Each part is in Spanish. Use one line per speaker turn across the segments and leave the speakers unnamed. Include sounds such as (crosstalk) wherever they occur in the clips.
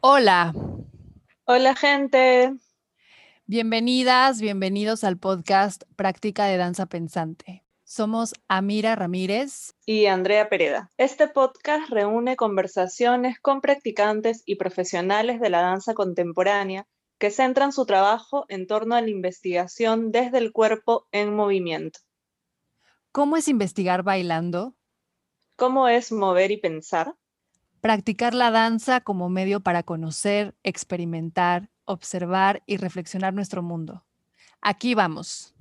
Hola.
Hola gente.
Bienvenidas, bienvenidos al podcast Práctica de Danza Pensante. Somos Amira Ramírez
y Andrea Pereda. Este podcast reúne conversaciones con practicantes y profesionales de la danza contemporánea que centran su trabajo en torno a la investigación desde el cuerpo en movimiento.
¿Cómo es investigar bailando?
¿Cómo es mover y pensar?
Practicar la danza como medio para conocer, experimentar, observar y reflexionar nuestro mundo. Aquí vamos.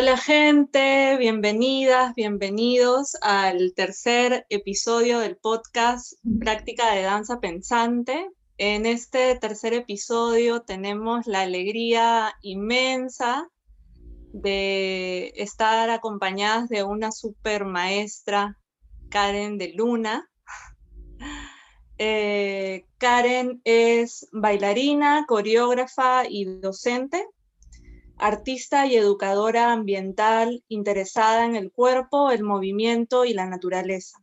Hola gente, bienvenidas, bienvenidos al tercer episodio del podcast Práctica de Danza Pensante. En este tercer episodio tenemos la alegría inmensa de estar acompañadas de una super maestra, Karen de Luna. (laughs) Eh, Karen es bailarina, coreógrafa y docente artista y educadora ambiental interesada en el cuerpo, el movimiento y la naturaleza.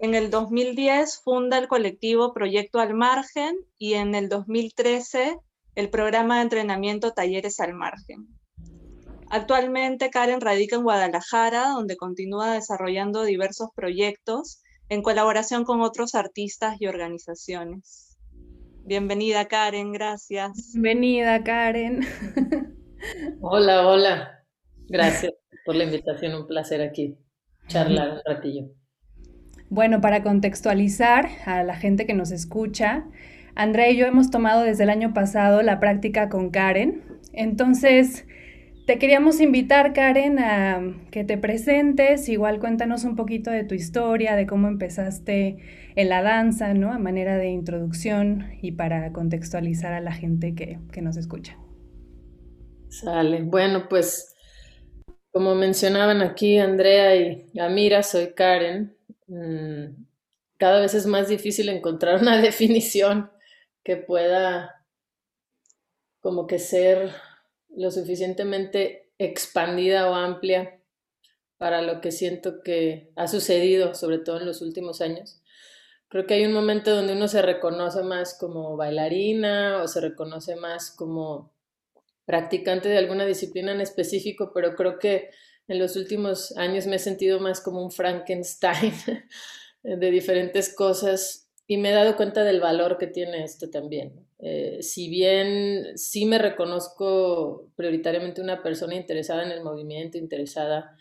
En el 2010 funda el colectivo Proyecto Al Margen y en el 2013 el programa de entrenamiento Talleres al Margen. Actualmente Karen radica en Guadalajara, donde continúa desarrollando diversos proyectos en colaboración con otros artistas y organizaciones. Bienvenida Karen, gracias.
Bienvenida Karen. (laughs)
Hola, hola. Gracias por la invitación, un placer aquí charlar un ratillo.
Bueno, para contextualizar a la gente que nos escucha, Andrea y yo hemos tomado desde el año pasado la práctica con Karen. Entonces, te queríamos invitar, Karen, a que te presentes. Igual cuéntanos un poquito de tu historia, de cómo empezaste en la danza, ¿no? A manera de introducción y para contextualizar a la gente que, que nos escucha.
Sale. Bueno, pues como mencionaban aquí Andrea y Amira, soy Karen. Mm, cada vez es más difícil encontrar una (laughs) definición que pueda como que ser lo suficientemente expandida o amplia para lo que siento que ha sucedido, sobre todo en los últimos años. Creo que hay un momento donde uno se reconoce más como bailarina o se reconoce más como practicante de alguna disciplina en específico, pero creo que en los últimos años me he sentido más como un Frankenstein (laughs) de diferentes cosas y me he dado cuenta del valor que tiene esto también. Eh, si bien sí me reconozco prioritariamente una persona interesada en el movimiento, interesada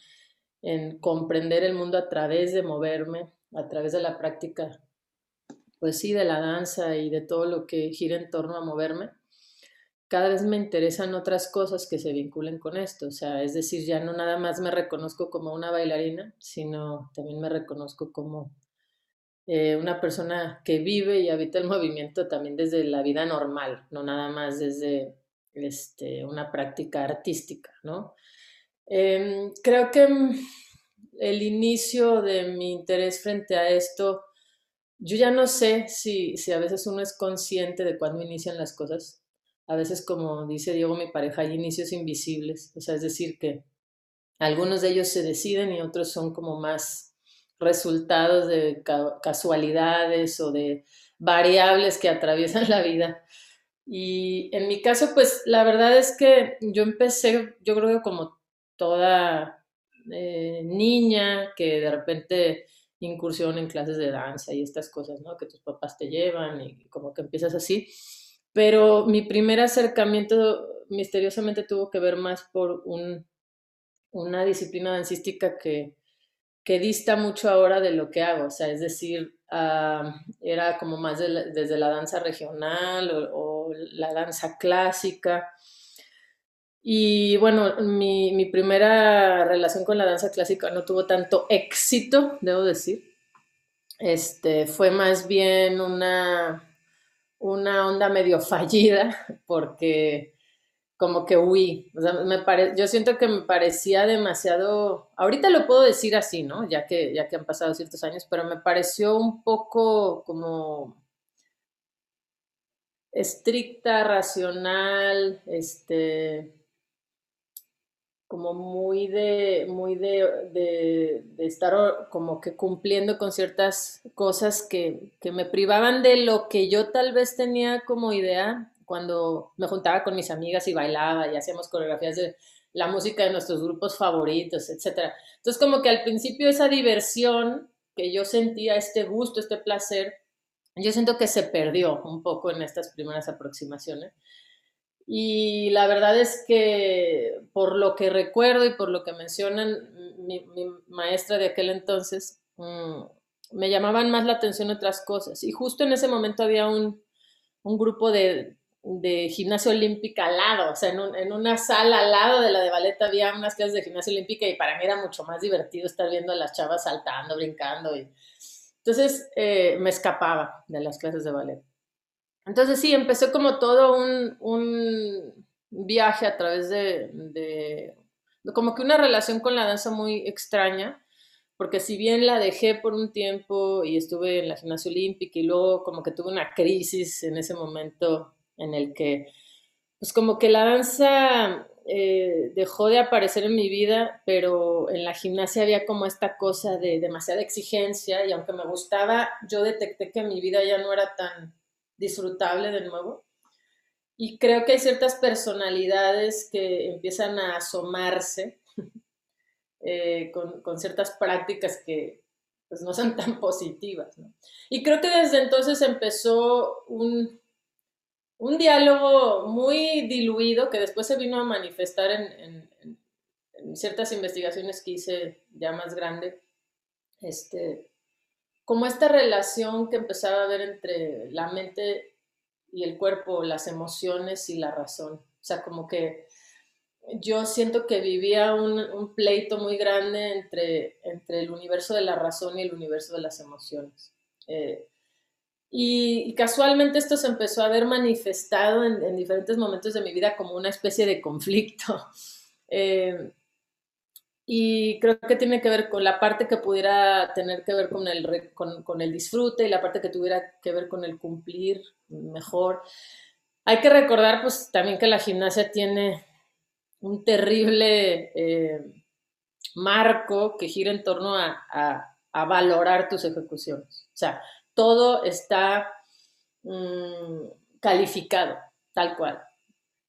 en comprender el mundo a través de moverme, a través de la práctica, pues sí, de la danza y de todo lo que gira en torno a moverme, cada vez me interesan otras cosas que se vinculen con esto. O sea, es decir, ya no nada más me reconozco como una bailarina, sino también me reconozco como eh, una persona que vive y habita el (laughs) movimiento también desde la vida normal, no nada más desde este, una práctica artística, ¿no? Em, creo que mm, el inicio de mi interés frente a esto, yo ya no sé si, si a veces uno es consciente de cuándo inician las cosas a veces, como dice Diego, mi pareja, hay inicios invisibles, o sea, es decir, que algunos de ellos se deciden y otros son como más resultados de casualidades o de variables que atraviesan la vida. Y en mi caso, pues la verdad es que yo empecé, yo creo que como toda eh, niña que de repente incursión en clases de danza y estas cosas, ¿no? Que tus papás te llevan y como que empiezas así. Pero mi primer acercamiento misteriosamente tuvo que ver más por un, una disciplina dancística que, que dista mucho ahora de lo que hago, o sea, es decir, era como más desde la danza regional o, la danza clásica. Y bueno, mi, mi, primera relación con la danza clásica no tuvo tanto éxito, debo decir. Este, fue más bien una, una onda medio fallida, (laughs) porque como que huí. O sea, me pare... yo siento que me parecía demasiado, ahorita lo puedo decir así, ¿no? Ya que, ya que han pasado ciertos años, pero me pareció un poco como estricta, racional, este, como muy de, muy de, estar como que cumpliendo con ciertas cosas que, que me privaban de lo que yo tal vez tenía como idea cuando me juntaba con mis amigas y bailaba y hacíamos coreografías de la música de nuestros grupos favoritos, etc. Entonces, como que al principio esa diversión que yo sentía, este gusto, este placer, yo siento que se perdió un poco en estas primeras aproximaciones. Y la verdad es que por lo que recuerdo y por lo que mencionan mi, maestra de aquel entonces, mm, me llamaban más la atención otras cosas. Y justo en ese momento había un, un grupo de, de gimnasia olímpica al lado, o sea, en, una sala al lado de la de ballet había unas clases de gimnasia olímpica y para mí era mucho más divertido estar viendo a las chavas saltando, brincando. Y... Entonces eh, me escapaba de las clases de ballet. Entonces sí, empecé como todo un, viaje a través de, de, como que una relación con la danza muy extraña, porque si bien la dejé por un tiempo y estuve en la gimnasia olímpica y luego como que tuve una crisis en ese momento en el que, pues como que la danza eh, dejó de aparecer en mi vida, pero en la gimnasia había como esta cosa de demasiada exigencia y aunque me gustaba, yo detecté que mi vida ya no era tan disfrutable de nuevo. Y creo que hay ciertas personalidades que empiezan a asomarse (laughs) eh, con, ciertas prácticas que pues, no son (laughs) tan positivas. Y creo que desde entonces empezó un, un diálogo muy diluido que después se vino a manifestar en, ciertas investigaciones que hice ya más grande, este, como esta relación que empezaba a ver entre la mente y el cuerpo, las emociones y la razón. O sea, como que yo siento que vivía un, pleito muy grande entre, entre el universo de la razón y el universo de las emociones. Eh, y, casualmente esto se empezó a ver manifestado en, diferentes momentos de mi vida como una especie de conflicto. (laughs) Eh, y creo que tiene que ver con la parte que pudiera tener que ver con el, con, el disfrute y la parte que tuviera que ver con el cumplir mejor. Hay que recordar pues también que la gimnasia tiene un terrible eh, marco que gira en torno a, a, a, valorar tus ejecuciones. O sea, todo está mm, calificado, tal cual.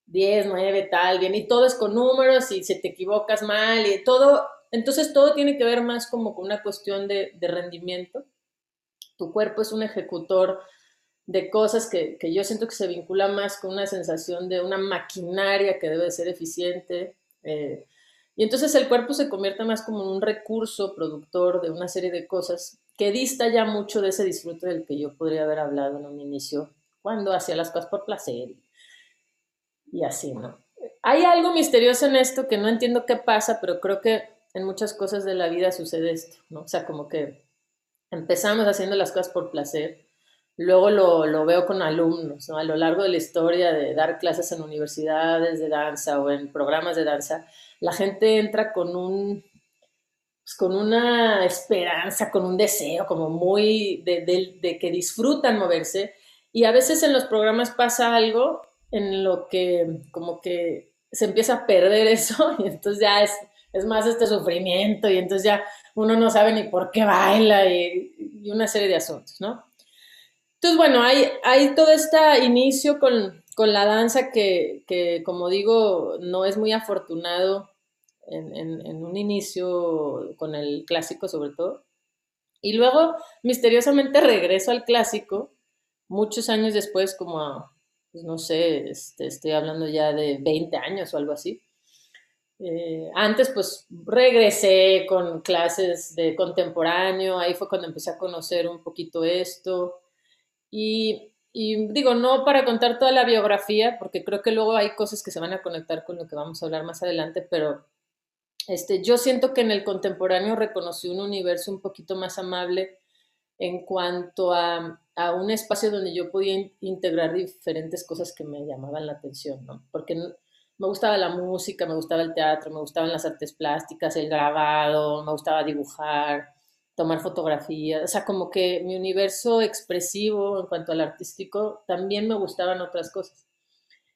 10, 9, tal, bien, y todo es con números y si te equivocas mal y todo, entonces todo tiene que ver más como con una cuestión de, rendimiento. Tu cuerpo es un ejecutor de cosas que, yo siento que se vincula más con una sensación de una maquinaria que debe ser eficiente. Eh, y entonces el cuerpo se convierte más como un recurso productor de una serie de cosas que dista ya mucho de ese disfrute del que yo podría haber hablado en un inicio, cuando hacía las cosas por placer y así, ¿no? Hay algo misterioso en esto que no entiendo qué pasa, pero creo que en muchas cosas de la vida sucede esto, ¿no? O sea, como que empezamos haciendo las cosas por placer, luego lo, lo, veo con alumnos, ¿no? A lo largo de la historia de dar clases en universidades de danza o en programas de danza, la gente entra con un pues, con una esperanza, con un deseo, como muy de, que disfrutan moverse. Y a veces en los programas pasa algo en lo que como que se empieza a perder eso (laughs) y entonces ya es, es más este sufrimiento y entonces ya uno no sabe ni por qué baila y, una serie de asuntos, ¿no? Entonces, bueno, hay, hay todo este inicio con, con la danza que, que, como digo, no es muy afortunado en, un inicio con el clásico sobre todo. Y luego, misteriosamente, regreso al clásico, muchos años después, como, pues, no sé, este, estoy hablando ya de 20 años o algo así. Eh, antes pues regresé con clases de contemporáneo, ahí fue cuando empecé a conocer un poquito esto. Y, digo, no para contar toda la biografía, porque creo que luego hay cosas que se van a conectar con lo que vamos a hablar más adelante, pero este, yo siento que en el contemporáneo reconocí un universo un poquito más amable en cuanto a, a un espacio donde yo podía integrar diferentes cosas que me llamaban la atención, ¿no? Porque me gustaba la música, me gustaba el teatro, me gustaban las artes plásticas, el grabado, me gustaba dibujar, tomar fotografías, o sea, como que mi universo expresivo en cuanto al artístico también me gustaban otras cosas.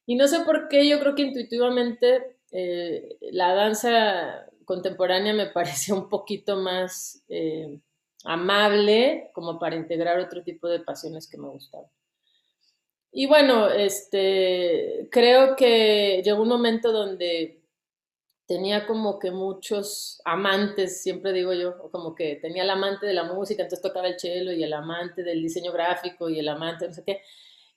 Y no sé por qué, yo creo que intuitivamente eh, la danza contemporánea me (laughs) parecía un poquito más eh, amable como para integrar otro tipo de pasiones que me gustaban. Y bueno, este, creo que llegó un momento donde tenía como que muchos amantes, siempre digo yo, como que tenía el amante de la música, entonces tocaba el cello y el amante del diseño gráfico y el amante no sé qué,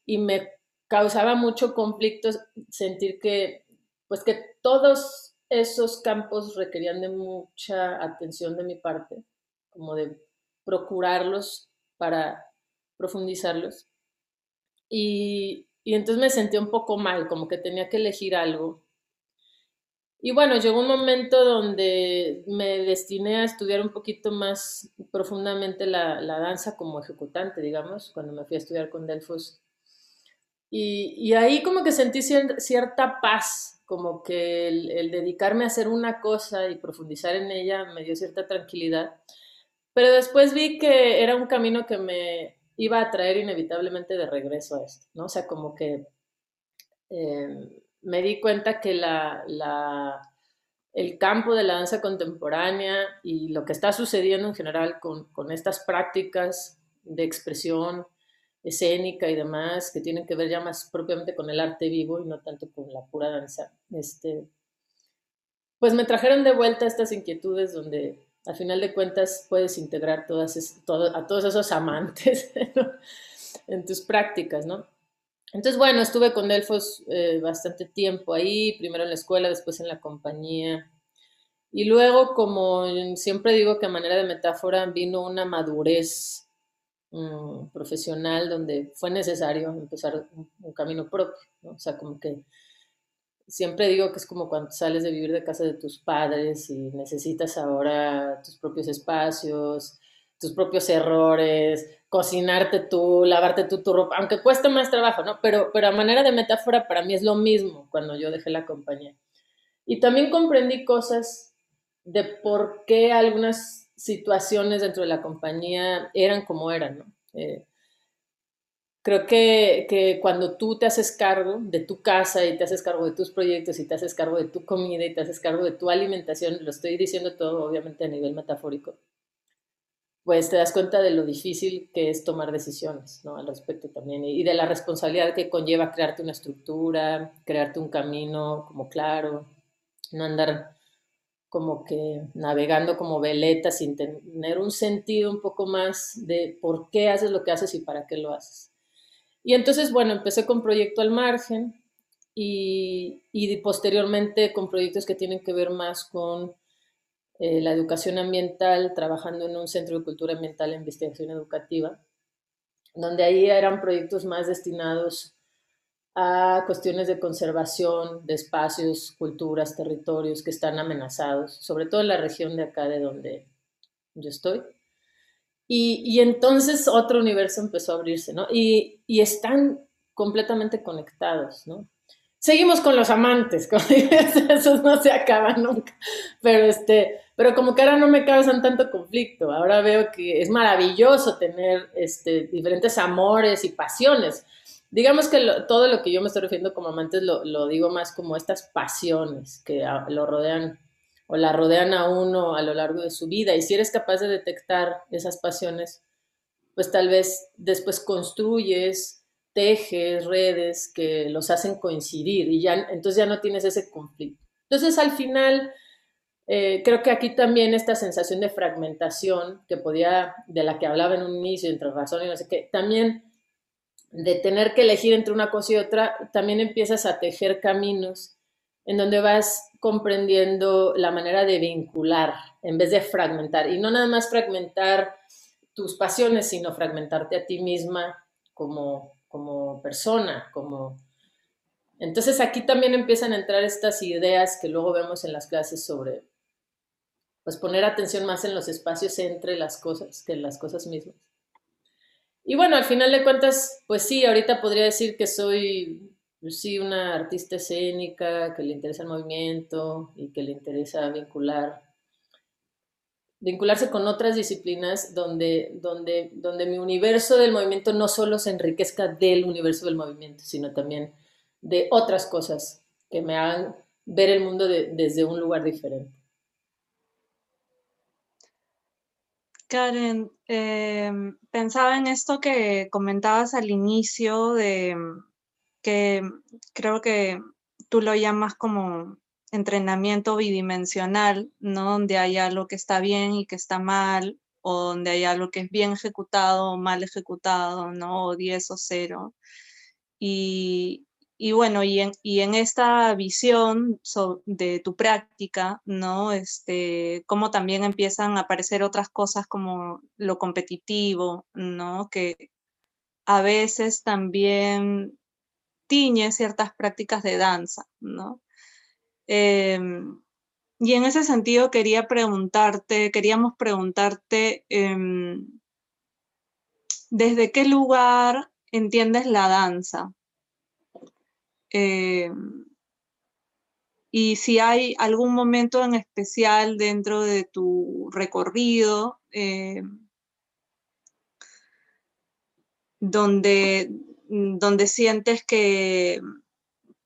y me causaba mucho conflicto sentir que, pues que todos esos campos requerían de mucha atención de mi parte, como de procurarlos para profundizarlos. Y, entonces me sentí un poco mal, como que tenía que elegir algo. Y bueno, llegó un momento donde me destiné a estudiar un poquito más profundamente la, danza como ejecutante, digamos, cuando me fui a estudiar con Delfos. Y, ahí como que sentí cierta paz, como que el, dedicarme a hacer una cosa y profundizar en ella me dio cierta tranquilidad. Pero después vi que era un camino que me, iba a traer inevitablemente de regreso a esto, ¿no? O sea, como que em, me di cuenta que la, el campo de la danza contemporánea y lo que está sucediendo en general con, con, estas prácticas de expresión escénica y demás, que tienen que ver ya más propiamente con el arte vivo y no tanto con la pura danza, este, pues me trajeron de vuelta estas inquietudes donde al final de cuentas puedes integrar todas a todos esos amantes (laughs) en tus prácticas, ¿no? Entonces, bueno, estuve con Delfos eh, bastante tiempo ahí, primero en la escuela, después en la compañía. Y luego, como siempre digo que a manera de metáfora, vino una madurez mm, profesional donde fue necesario empezar un, un camino propio, ¿no? O sea, como que siempre digo que es como cuando sales de vivir de casa de tus padres y necesitas ahora tus propios espacios, tus propios errores, cocinarte tú, lavarte tú tu ropa, aunque cueste más trabajo, ¿no? Pero, pero a manera de metáfora para mí es lo mismo cuando yo dejé la compañía. Y también comprendí cosas de por qué algunas situaciones dentro de la compañía eran como eran, ¿no? Eh, Creo que, cuando tú te haces cargo de tu casa y te haces cargo de tus proyectos y te haces cargo de tu comida y te haces cargo de tu alimentación, lo estoy diciendo todo obviamente a nivel metafórico, pues te das cuenta de lo difícil que es tomar decisiones ¿no? al respecto también y de la responsabilidad que conlleva crearte una estructura, crearte un camino como claro, no andar como que navegando como veleta sin tener un sentido un poco más de por qué haces lo que haces y para qué lo haces. Y entonces, bueno, empecé con Proyecto al Margen y, posteriormente con proyectos que tienen que ver más con eh, la educación ambiental, trabajando en un centro de cultura ambiental e investigación educativa, donde ahí eran proyectos más destinados a cuestiones de conservación de espacios, culturas, territorios que están amenazados, sobre todo en la región de acá de donde yo estoy. Y, entonces otro universo empezó a abrirse, ¿no? Y, están completamente conectados, ¿no? Seguimos con los amantes, (laughs) como esos no se acaban nunca, pero, este, pero como que ahora no me causan tanto conflicto, ahora veo que es maravilloso tener este, diferentes amores y pasiones. Digamos que todo lo que yo me estoy refiriendo como amantes lo, lo digo más como estas pasiones que lo rodean o la rodean a uno a lo largo de su vida. Y si eres capaz de detectar esas pasiones, pues tal vez después construyes, tejes redes que los hacen coincidir y ya entonces ya no tienes ese conflicto. Entonces al final eh, creo que aquí también esta sensación de fragmentación que podía, de la que hablaba en un inicio, entre razón y no sé qué, también de tener que elegir entre una cosa y otra, también empiezas a tejer caminos en donde vas comprendiendo la manera de vincular en vez de fragmentar. Y no nada más fragmentar tus pasiones, sino fragmentarte a ti misma como, como persona, como... Entonces aquí también empiezan a entrar estas ideas que luego vemos en las clases sobre, pues poner atención más en los espacios entre las cosas que en las cosas mismas. Y bueno, al final de cuentas, pues sí, ahorita podría decir que soy sí, una artista escénica que le interesa el movimiento y que le interesa vincular, vincularse con otras disciplinas donde, donde, donde mi universo del movimiento no solo se enriquezca del universo del movimiento, sino también de otras cosas que me hagan ver el mundo desde un lugar diferente.
Karen, em, pensaba en esto que comentabas al inicio de que creo que tú lo llamas como entrenamiento bidimensional, ¿no? Donde hay algo que está bien y que está mal, o donde hay algo que es bien ejecutado o mal ejecutado, ¿no? O 10 o 0. Y, bueno, y en, esta visión de tu práctica, ¿no? Este, cómo también empiezan a aparecer otras cosas como lo competitivo, ¿no? Que a veces también tiñe ciertas prácticas de danza, ¿no? Em, y en ese sentido quería preguntarte, queríamos preguntarte, em, ¿desde qué lugar entiendes la danza? Em, y si hay algún momento en especial dentro de tu recorrido donde, donde sientes que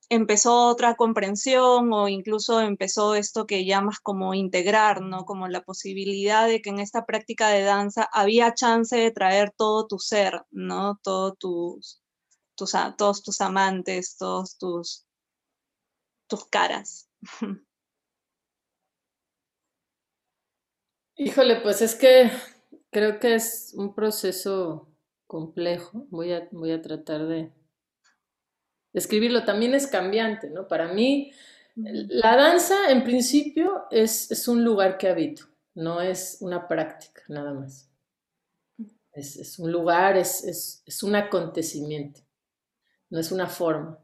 empezó otra comprensión o incluso empezó esto que llamas como integrar, ¿no? Como la posibilidad de que en esta práctica de danza había chance de traer todo tu ser, ¿no? Todo tus, tus, todos tus amantes, todos tus, tus caras. (laughs)
Híjole, pues es que creo que es un proceso complejo. Voy a, voy a tratar de describirlo. También es cambiante, ¿no? Para mí, la danza en principio es, un lugar que habito, no es una práctica nada más. Es, un lugar, es, un acontecimiento, no es una forma.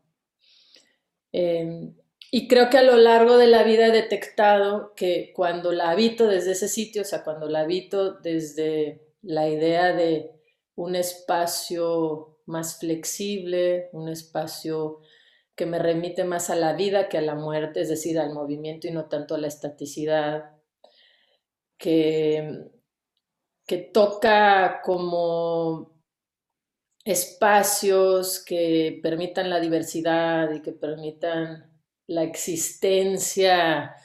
Em, y creo que a lo largo de la vida he detectado que cuando la habito desde ese sitio, o sea, cuando la habito desde la idea de un espacio más flexible, un espacio que me remite más a la vida que a la muerte, es decir, al movimiento y no tanto a la estaticidad, que, que toca como espacios que permitan la diversidad y que permitan la existencia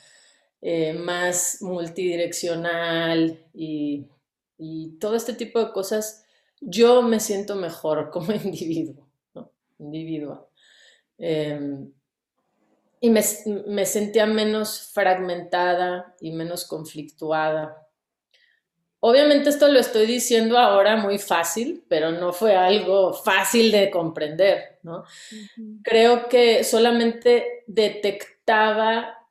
eh, más multidireccional y, y todo este tipo de cosas yo me siento mejor (laughs) como individuo, ¿no? individuo. Em, y me, me, sentía menos fragmentada y menos conflictuada. Obviamente esto lo estoy diciendo ahora muy fácil, pero no fue algo fácil de comprender, ¿no? Creo que solamente detectaba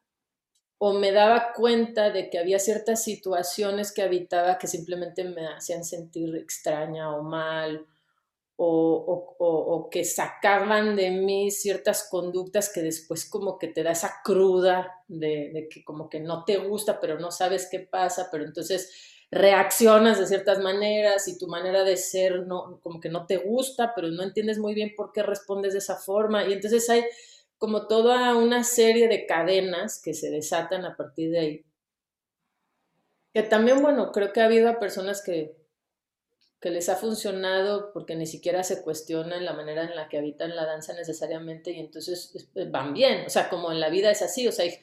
o me daba cuenta de que había ciertas situaciones que habitaba que simplemente me hacían sentir extraña o mal o, que sacaban de mí ciertas conductas que después como que te da esa cruda de, que como que no te gusta, pero no sabes qué pasa, pero entonces reaccionas de ciertas maneras y tu manera de ser no, como que no te gusta, pero no entiendes muy bien por qué respondes de esa forma. Y entonces hay como toda una serie de cadenas que se desatan a partir de ahí. Que también, bueno, creo que ha habido a personas que, que les ha funcionado porque ni siquiera se cuestionan la manera en la que habitan la danza necesariamente y entonces eh, van bien. O sea, como en la vida es así, o sea, hay,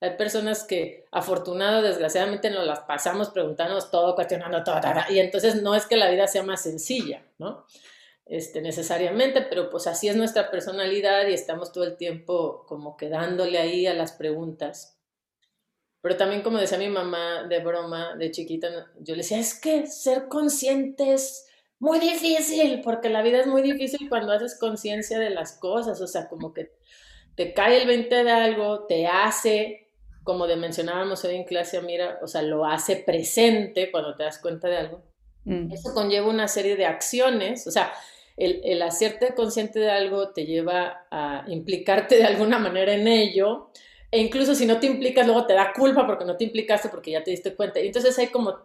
hay personas que afortunado, desgraciadamente nos las pasamos preguntándonos todo, cuestionando todo, y entonces no es que la vida sea más sencilla, ¿no? Este, necesariamente, pero pues así es nuestra personalidad y estamos todo el tiempo como quedándole ahí a las preguntas. Pero también como decía mi mamá de broma, de chiquita, yo le decía, es que ser consciente es muy difícil, porque la vida es muy difícil cuando haces conciencia de las cosas, o sea, como que te cae el 20 de algo, te hace como de mencionábamos hoy en clase, mira, o sea, lo hace presente cuando te das cuenta de algo. Mm. Eso conlleva una serie de acciones, o sea, el, el, hacerte consciente de algo te lleva a implicarte de alguna manera en ello, e incluso si no te implicas, luego te da culpa porque no te implicaste porque ya te diste cuenta. Y entonces hay como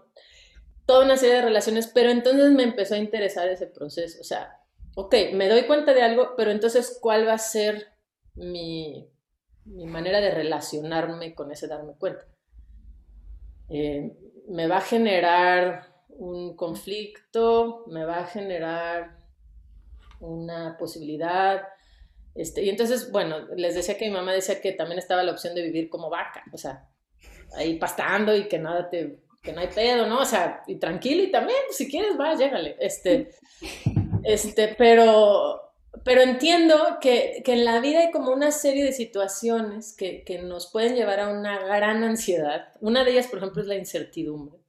toda una serie de relaciones, pero entonces me empezó a interesar ese proceso. O sea, ok, me doy cuenta de algo, pero entonces, ¿cuál va a ser mi, mi manera de relacionarme con ese darme cuenta? Eh, me va a generar un conflicto, me va a generar una posibilidad. Este, y entonces, bueno, les decía que mi mamá decía que también estaba la opción de vivir como vaca, o sea, ahí pastando y que nada te, que no hay pedo, ¿no? O sea, y tranquilo y también, si quieres, va, llégale. Este, (laughs) este, pero, pero entiendo que, que, en la vida hay como una serie de situaciones que, que nos pueden llevar a una gran ansiedad. Una de ellas, por ejemplo, es la incertidumbre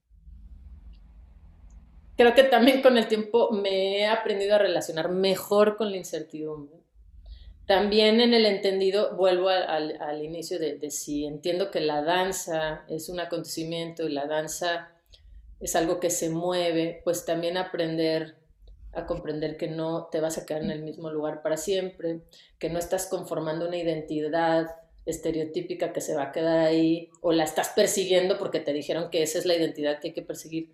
creo que también con el tiempo me he aprendido a relacionar mejor con la incertidumbre. También en el entendido, vuelvo al, al, inicio de, de, si entiendo que la danza es un acontecimiento y la danza es algo que se mueve, pues también aprender a comprender que no te vas a quedar en el mismo lugar para siempre, que no estás conformando una identidad estereotípica que se va a quedar ahí o la estás persiguiendo porque te dijeron que esa es la identidad que hay que perseguir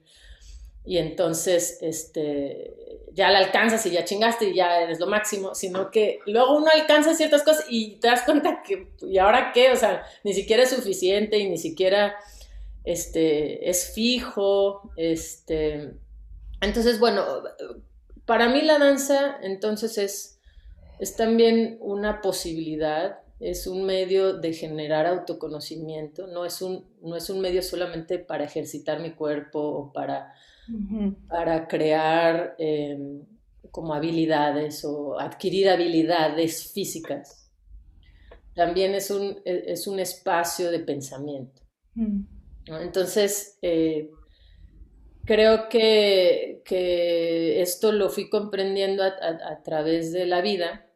y entonces este, ya la alcanzas y ya chingaste y ya eres lo máximo, sino que luego uno alcanza ciertas cosas y te das cuenta que, ¿y ahora qué? O sea, ni siquiera es suficiente y ni siquiera este, es fijo. Este. Entonces, bueno, para mí la danza entonces es, es también una posibilidad, es un medio de generar autoconocimiento, no es un, no es un medio solamente para ejercitar mi cuerpo o para para crear em, como habilidades o adquirir habilidades físicas. También es un, e, es un espacio de pensamiento. Mm. Entonces, eh, creo que, que, esto lo fui comprendiendo a, través de la vida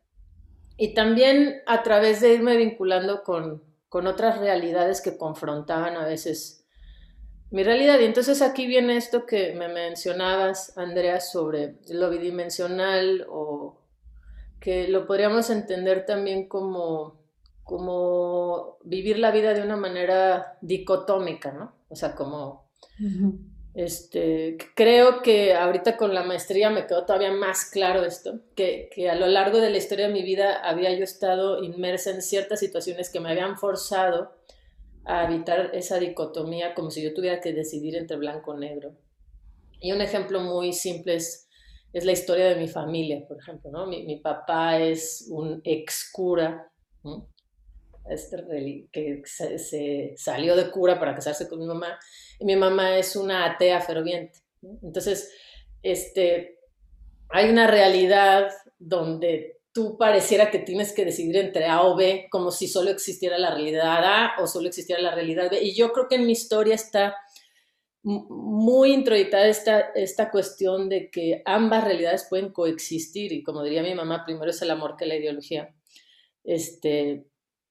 y también a través de irme vinculando con, con otras realidades que confrontaban a veces mi realidad. Y entonces aquí viene esto que me mencionabas, Andrea, sobre lo bidimensional o que lo podríamos entender también como, como vivir la vida de una manera dicotómica, ¿no? O sea, como... Este, creo que ahorita con la maestría me quedó todavía más claro esto, que, que, a lo largo de la historia de mi vida había yo estado inmersa en ciertas situaciones que me habían forzado a evitar esa dicotomía como si yo tuviera que decidir entre blanco o negro. Y un ejemplo muy simple es, es la historia de mi familia, por ejemplo. ¿no? Mi, mi papá es un ex cura, este, que se, salió de cura para casarse con mi mamá, y mi mamá es una atea ferviente. Entonces, este, hay una realidad donde tú pareciera que tienes que decidir entre A o B, como si solo existiera la realidad A o solo existiera la realidad B. Y yo creo que en mi historia está muy introyectada esta, esta cuestión de que ambas realidades pueden coexistir y como diría mi mamá, primero es el amor que la ideología. Este,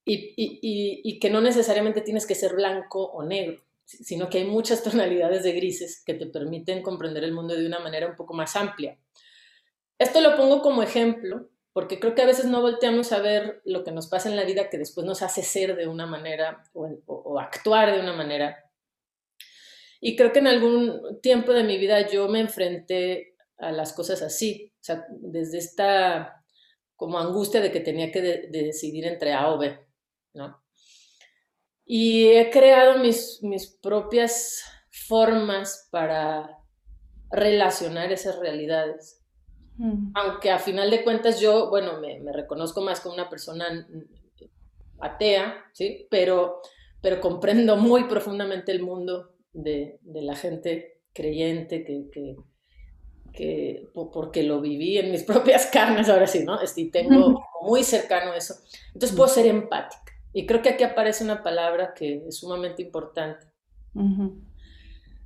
y, y, y, que no necesariamente tienes que ser blanco o negro, sino que hay muchas (laughs) tonalidades de grises que te permiten comprender el mundo de una manera un poco más amplia. Esto lo pongo como ejemplo porque creo que a veces no volteamos a ver lo que nos pasa en la vida que después nos hace ser de una manera o, actuar de una manera. Y creo que en algún tiempo de mi vida yo me enfrenté a las cosas así, o sea, desde esta como angustia de que tenía que decidir entre A o B, ¿no? Y he creado mis, mis propias formas para relacionar esas realidades. Mm. Aunque a final de cuentas yo, bueno, me, reconozco más como una persona atea, ¿sí? Pero, pero comprendo muy profundamente el mundo de, la gente creyente que, que, porque lo viví en mis (laughs) propias carnes, ahora sí, ¿no? Y tengo muy cercano eso. Entonces puedo ser empática. Y creo que aquí aparece una palabra que es sumamente importante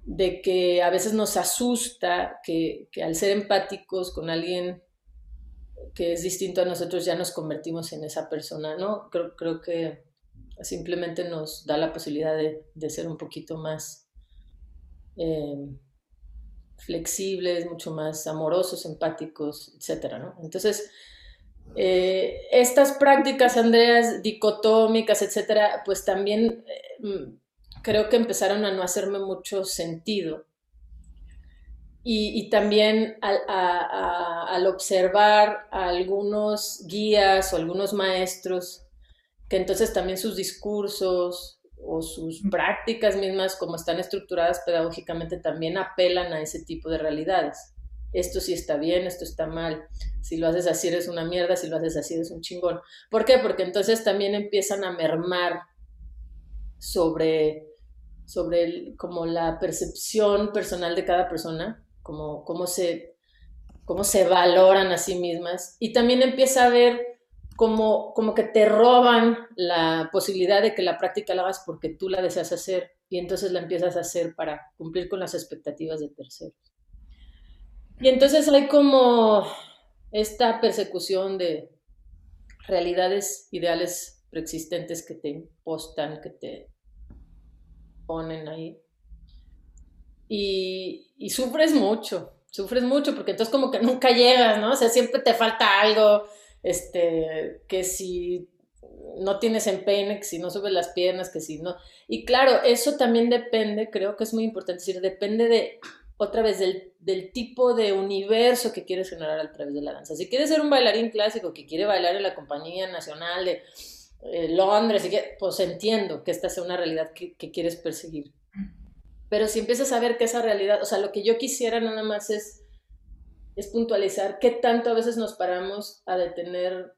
de que a veces nos asusta que, al ser empáticos con alguien que es distinto a nosotros ya nos convertimos en esa persona, ¿no? Creo, creo que simplemente nos da la posibilidad de, ser un poquito más eh, flexibles, mucho más amorosos, empáticos, etc. Entonces, eh, estas prácticas, Andreas, dicotómicas, etcétera, pues también mm, creo que empezaron a no hacerme mucho sentido. Y, también al, observar a algunos guías o algunos maestros, que entonces también sus discursos o sus prácticas mismas, como están estructuradas pedagógicamente, también apelan a ese tipo de realidades. Esto sí está bien, esto está mal. Si lo haces así eres una mierda, si lo haces así eres un chingón. ¿Por qué? Porque entonces también empiezan a mermar sobre, sobre como la percepción personal de cada persona como cómo se, cómo se valoran a sí mismas. Y también empieza a ver como, como que te roban la posibilidad de que la práctica la hagas porque tú la deseas hacer y entonces la empiezas a hacer para cumplir con las expectativas de terceros. Y entonces hay como esta persecución de realidades ideales preexistentes que te impostan, que te ponen ahí y, sufres mucho, sufres mucho porque entonces como que nunca llegas, ¿no? O sea, siempre te falta algo, este, que si no tienes empeine, que si no subes las piernas, que si no. Y claro, eso también depende, creo que es muy importante decir, depende de, otra vez, del, del tipo de universo que quieres generar a través de la danza. Si quieres ser un bailarín clásico que quiere bailar en la Compañía Nacional de eh, Londres, pues entiendo que esta sea una realidad que, que quieres perseguir. Pero si empiezas a ver que esa realidad, o sea, lo que yo quisiera nada más es, es puntualizar qué tanto a veces nos paramos a detener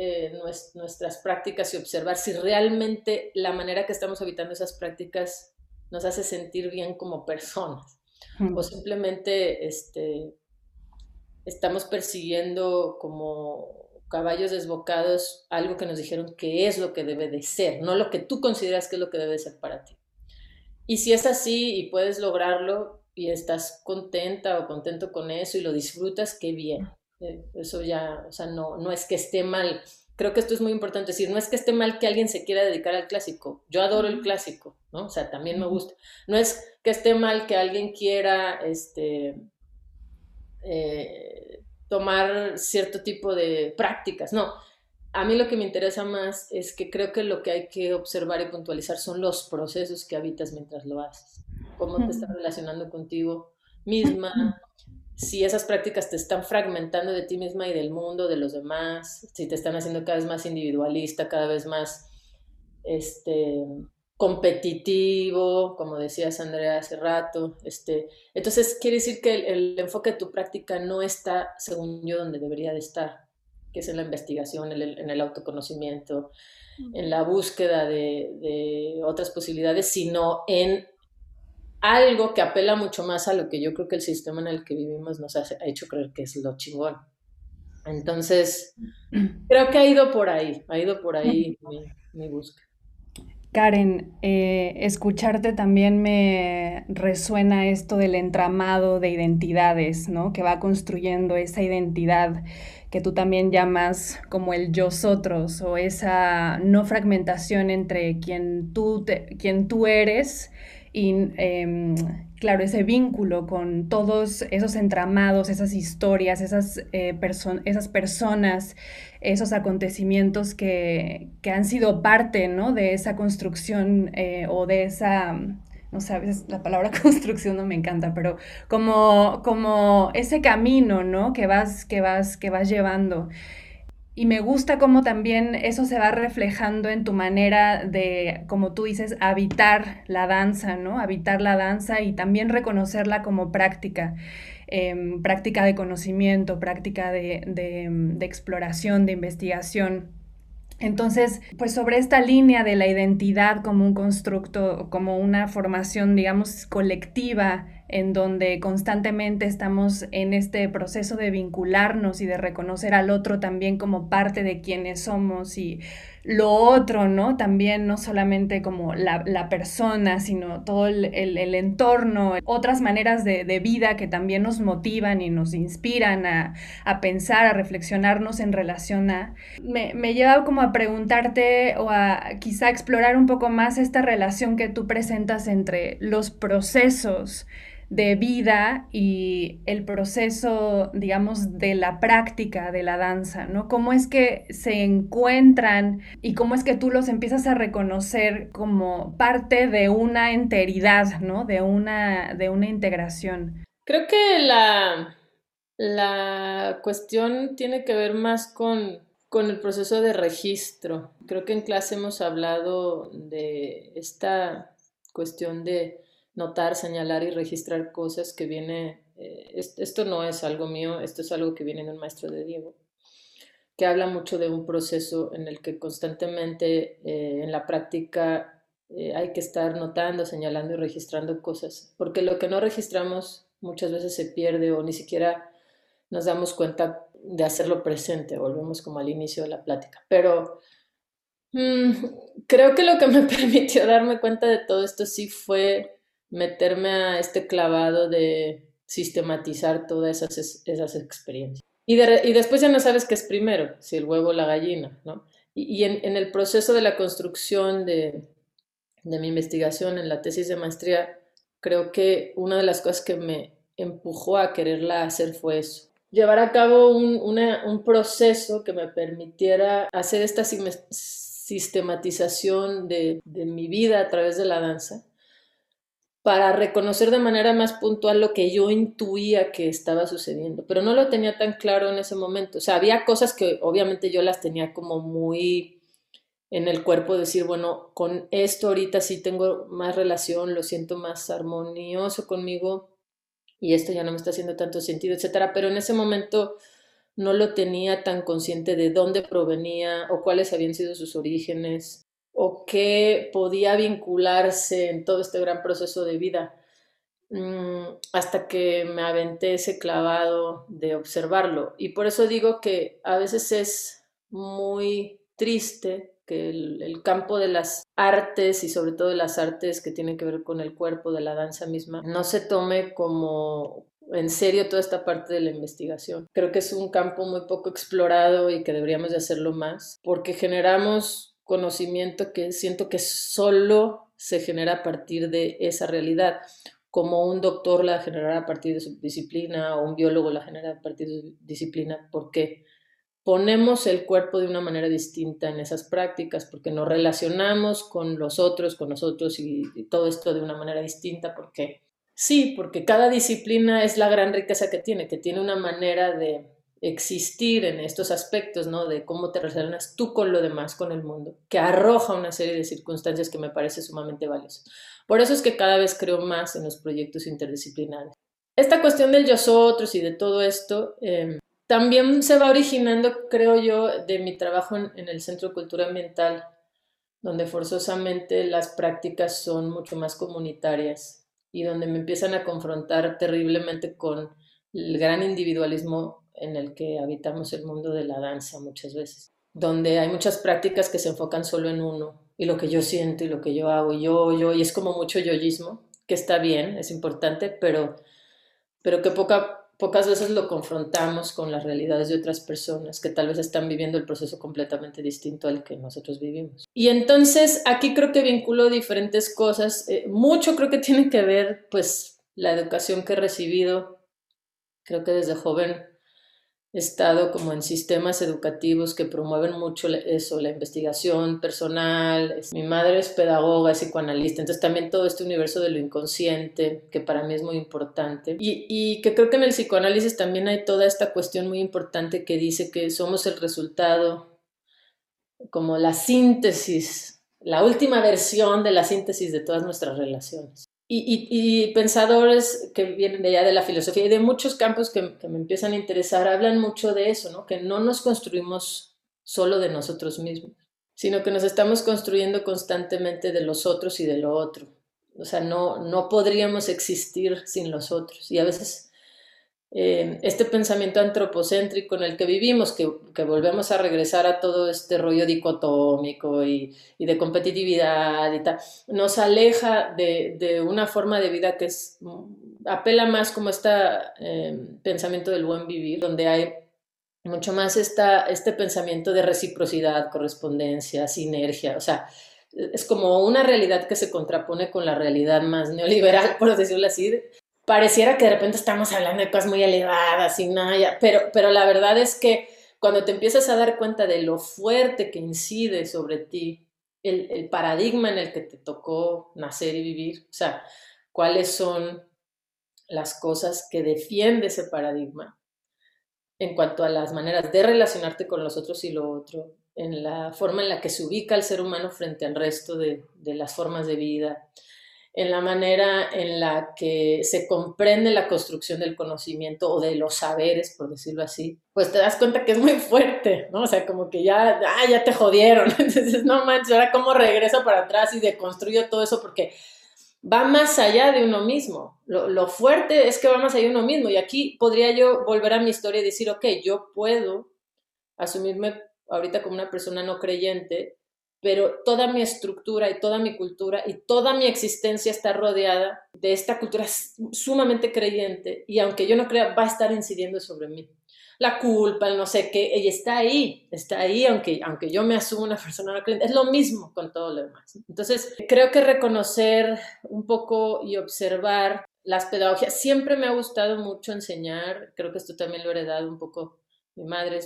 eh, nuestras prácticas y observar si realmente la manera que estamos habitando esas prácticas nos hace sentir bien como personas. O simplemente este, estamos persiguiendo como caballos desbocados algo que nos dijeron que es lo que debe de ser, no lo que tú consideras que es lo que debe ser para ti. Y si es así y puedes lograrlo y estás contenta o contento con eso y lo disfrutas, qué bien. Eh, eso ya, o sea, no, no es que esté mal. Creo que esto es muy importante decir, no es que esté mal que alguien se quiera dedicar al clásico. Yo adoro el clásico, ¿no? O sea, también me gusta. No es que esté mal que alguien quiera, este, eh, tomar cierto tipo de prácticas, no. A mí lo que me interesa más es que creo que lo que hay que observar y puntualizar son los procesos que habitas mientras lo haces. Cómo te estás relacionando contigo misma, si esas prácticas te están fragmentando de ti misma y del mundo, de los demás, si te están haciendo cada vez más individualista, cada vez más este, competitivo, como decías Andrea hace rato. Este, entonces, quiere decir que el, enfoque de tu práctica no está, según yo, donde debería de estar que es en la investigación, en el, autoconocimiento, en la búsqueda de, otras posibilidades, sino en algo que apela mucho más a lo que yo creo que el sistema en el que vivimos nos ha, hecho creer que es lo chingón. Entonces, creo que ha ido por ahí, ha ido por ahí mi, mi búsqueda.
Karen, eh, escucharte también me resuena esto del entramado de identidades, ¿no? Que va construyendo esa identidad que tú también llamas como el yo otros o esa no fragmentación entre quien tú, quien tú eres y, em, claro, ese vínculo con todos esos entramados, esas historias, esas, eh, esas personas, esos acontecimientos que, han sido parte ¿no? de esa construcción eh, o de esa no sabes, la palabra (laughs) construcción no me encanta, pero como, como ese camino, ¿no? Que vas, que vas, que vas llevando. Y me gusta cómo también eso se va reflejando en tu manera de, como tú dices, habitar la danza, ¿no? Habitar la danza y también reconocerla como práctica, em, práctica de conocimiento, práctica de, de exploración, de investigación. Entonces, pues sobre esta línea de la identidad como un constructo, como una formación, digamos, colectiva, en donde constantemente estamos en este proceso de vincularnos y de reconocer al otro también como parte de quienes somos y lo otro, ¿no? También no solamente como la, persona, sino todo el, entorno, otras maneras de, vida que también nos motivan y nos inspiran a, pensar, a reflexionarnos en relación a... Me, me lleva como a preguntarte o a quizá explorar un poco más esta relación que tú presentas entre los procesos de vida y el proceso, digamos, de la práctica de la danza, ¿no? ¿Cómo es que se encuentran y cómo es que tú los empiezas a reconocer como parte de una enteridad, ¿no? De una, de una integración.
Creo que la, la cuestión tiene que ver más con, con el proceso de registro. Creo que en clase hemos hablado de esta cuestión de notar, señalar y registrar cosas que viene, eh, esto no es algo mío, esto es algo que viene de un maestro de Diego, que habla mucho de un proceso en el que constantemente eh, en la práctica eh, hay que estar notando, señalando y registrando cosas, porque lo que no registramos muchas veces se pierde o ni siquiera nos damos cuenta de hacerlo presente, volvemos como al inicio de la plática. Pero mm, creo que lo que me (laughs) permitió darme cuenta de todo esto sí fue meterme a este clavado de sistematizar todas esas, esas experiencias. Y, y, después ya no sabes qué es primero, si el huevo o la gallina, ¿no? Y, en, en, el proceso de la construcción de, de mi investigación en la tesis de maestría, creo que una de las cosas que me empujó a quererla hacer fue eso. Llevar a cabo un, un proceso que me permitiera hacer esta sistematización de, de mi vida a través de la danza para reconocer de manera más puntual lo que yo intuía que estaba sucediendo, pero no lo tenía tan claro en ese momento. O sea, había cosas que obviamente yo las tenía como muy en el cuerpo, decir, bueno, con esto ahorita sí tengo más relación, lo siento más armonioso conmigo y esto ya no me está haciendo tanto sentido, etcétera, pero en ese momento no lo tenía tan consciente de dónde provenía o cuáles habían sido sus orígenes o qué podía vincularse en todo este gran proceso de vida, mm, hasta que me aventé ese clavado de observarlo. Y por eso digo que a veces es muy triste que el, campo de las artes y sobre todo de las artes que tienen que ver con el cuerpo, de la danza misma, no se tome como en serio toda esta parte de la investigación. Creo que es un campo muy poco explorado y que deberíamos de hacerlo más, porque generamos conocimiento que siento que solo se genera a partir de esa realidad, como un doctor la generará a partir de su disciplina o un biólogo la genera a partir de su disciplina, porque ponemos el cuerpo de una manera distinta en esas prácticas, porque nos relacionamos con los otros, con nosotros y, y todo esto de una manera distinta, porque sí, porque cada disciplina es la gran riqueza que tiene, que tiene una manera de existir en estos aspectos, ¿no? De cómo te relacionas tú con lo demás, con el mundo, que arroja una serie de circunstancias que me parece sumamente valiosas. Por eso es que cada vez creo más en los proyectos interdisciplinares. Esta cuestión del yo otros y de todo esto em, también se va originando, creo yo, de mi trabajo en, en el Centro de Cultura Ambiental, donde forzosamente las prácticas son mucho más comunitarias y donde me empiezan a confrontar terriblemente con el gran individualismo en el que habitamos el mundo de la danza muchas veces, donde hay muchas prácticas que se enfocan solo en uno y lo que yo siento y lo que yo hago y yo, yo, y es como mucho yoísmo, que está bien, es importante, pero, pero que poca, pocas veces lo confrontamos con las realidades de otras personas que tal vez están viviendo el proceso completamente distinto al que nosotros vivimos. Y entonces aquí creo que vinculo diferentes cosas, eh, mucho creo que tiene que ver pues la educación que he recibido, creo que desde joven estado como en sistemas educativos que promueven mucho eso, la investigación personal. Mi madre es pedagoga, es psicoanalista, entonces también todo este universo de lo inconsciente, que para mí es muy importante. Y, y que creo que en el psicoanálisis también hay toda esta cuestión muy importante que dice que somos el resultado, como la síntesis, la última versión de la síntesis de todas nuestras relaciones y, pensadores que vienen de allá de la filosofía y de muchos campos que, me empiezan a interesar hablan mucho de eso, ¿no? que no nos construimos solo de nosotros mismos, sino que nos estamos construyendo constantemente de los otros y de lo otro. O sea, no, no podríamos existir sin los otros. Y a veces eh, este pensamiento antropocéntrico en el que vivimos, que, volvemos a regresar a todo este rollo dicotómico y, de competitividad y tal, nos aleja de, una forma de vida que es, apela más como este pensamiento del buen vivir, donde hay mucho más esta, este pensamiento de reciprocidad, correspondencia, sinergia, o sea, es como una realidad que se contrapone con la realidad más neoliberal, (laughs) por decirlo así, pareciera que de repente estamos hablando de cosas muy elevadas y nada, pero, pero la verdad es que cuando te empiezas a dar cuenta de lo fuerte que incide sobre ti el, el paradigma en el que te tocó nacer y vivir, o sea, cuáles son las cosas que defiende ese paradigma en cuanto a las maneras de relacionarte con los otros y lo otro, en la forma en la que se ubica el ser humano frente al resto de, de las formas de vida, en la manera en la que se comprende la construcción del conocimiento o de los saberes, por decirlo así, pues te das cuenta que es muy fuerte, ¿no? O sea, como que ya, ah, ya te jodieron. (laughs) Entonces, no manches, ahora cómo regreso para atrás y deconstruyo todo eso porque va más allá de uno mismo. Lo, lo, fuerte es que va más allá de uno mismo. Y aquí podría yo volver a mi historia y decir, ok, yo puedo asumirme ahorita como una persona no creyente, pero toda mi estructura y toda mi cultura y toda mi existencia está rodeada de esta cultura sumamente creyente y aunque yo no crea, va a estar incidiendo sobre mí. La culpa, el no sé qué, ella está ahí, está ahí, aunque, aunque yo me asumo una persona no creyente, es lo mismo con todo lo demás. Entonces, creo que reconocer un poco y observar las pedagogías, siempre me ha gustado mucho enseñar, creo que esto también lo he heredado un poco, mi madre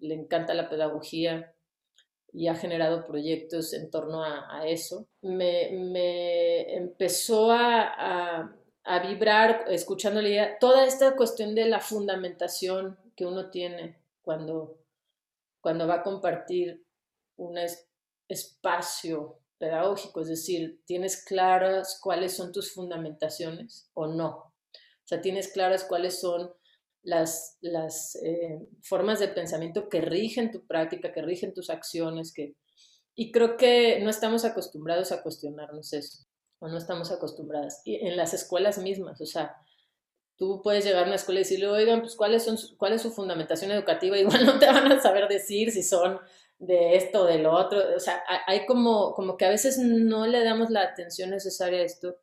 le encanta la pedagogía, y ha generado proyectos en torno a, eso. Me, me, empezó a, a, vibrar escuchándole toda esta cuestión de la fundamentación que uno tiene cuando, cuando va a compartir un espacio pedagógico, es decir, tienes claras cuáles son tus fundamentaciones o no. O sea, tienes claras cuáles son las, las eh, formas de pensamiento que rigen tu práctica, que rigen tus acciones, que... Y creo que no estamos acostumbrados a cuestionarnos eso, o no estamos acostumbradas. Y en las escuelas mismas, o sea, tú puedes llegar a una escuela y decirle, oigan, pues ¿cuáles son, cuál es su fundamentación educativa, (laughs) igual no te van a saber decir si son de esto o de lo otro. O sea, hay como, como que a veces no le damos la atención necesaria a esto.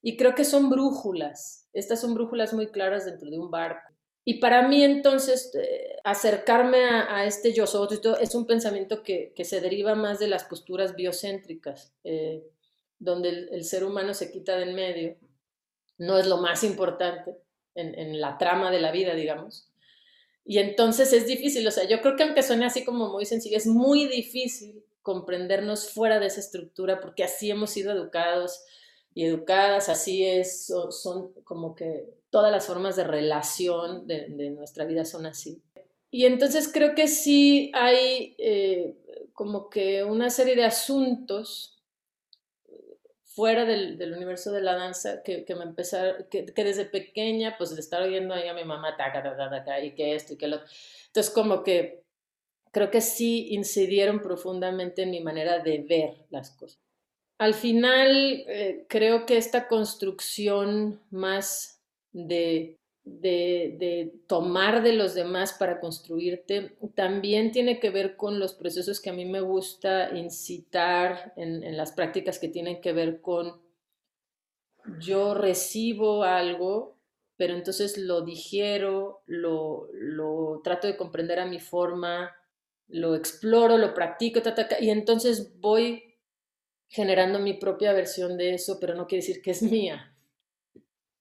Y creo que son brújulas. Estas son brújulas muy claras dentro de un barco. Y para mí entonces eh, acercarme a, este yo soy es un pensamiento que, se deriva más de las posturas biocéntricas, eh, donde el, ser humano se quita de en medio, no es lo más importante en, en, la trama de la vida, digamos. Y entonces es difícil, o sea, yo creo que aunque suene así como muy sencillo, es muy difícil comprendernos fuera de esa estructura porque así hemos sido educados y educadas, así es, son como que todas las formas de relación de, nuestra vida son así. Y entonces creo que sí hay eh, como que una serie de asuntos fuera del, universo de la danza que, me empezaron, que, desde pequeña, pues de estar oyendo ahí a mi mamá, taca, taca, taca, y que esto y que lo Entonces como que creo que sí incidieron profundamente en mi manera de ver las cosas. Al final, eh, creo que esta construcción más de, de, tomar de los demás para construirte, también tiene que ver con los procesos que a mí me gusta incitar en, las prácticas que tienen que ver con yo recibo algo, pero entonces lo digiero, lo, lo trato de comprender a mi forma, lo exploro, lo practico, y entonces voy generando mi propia versión de eso, pero no quiere decir que es mía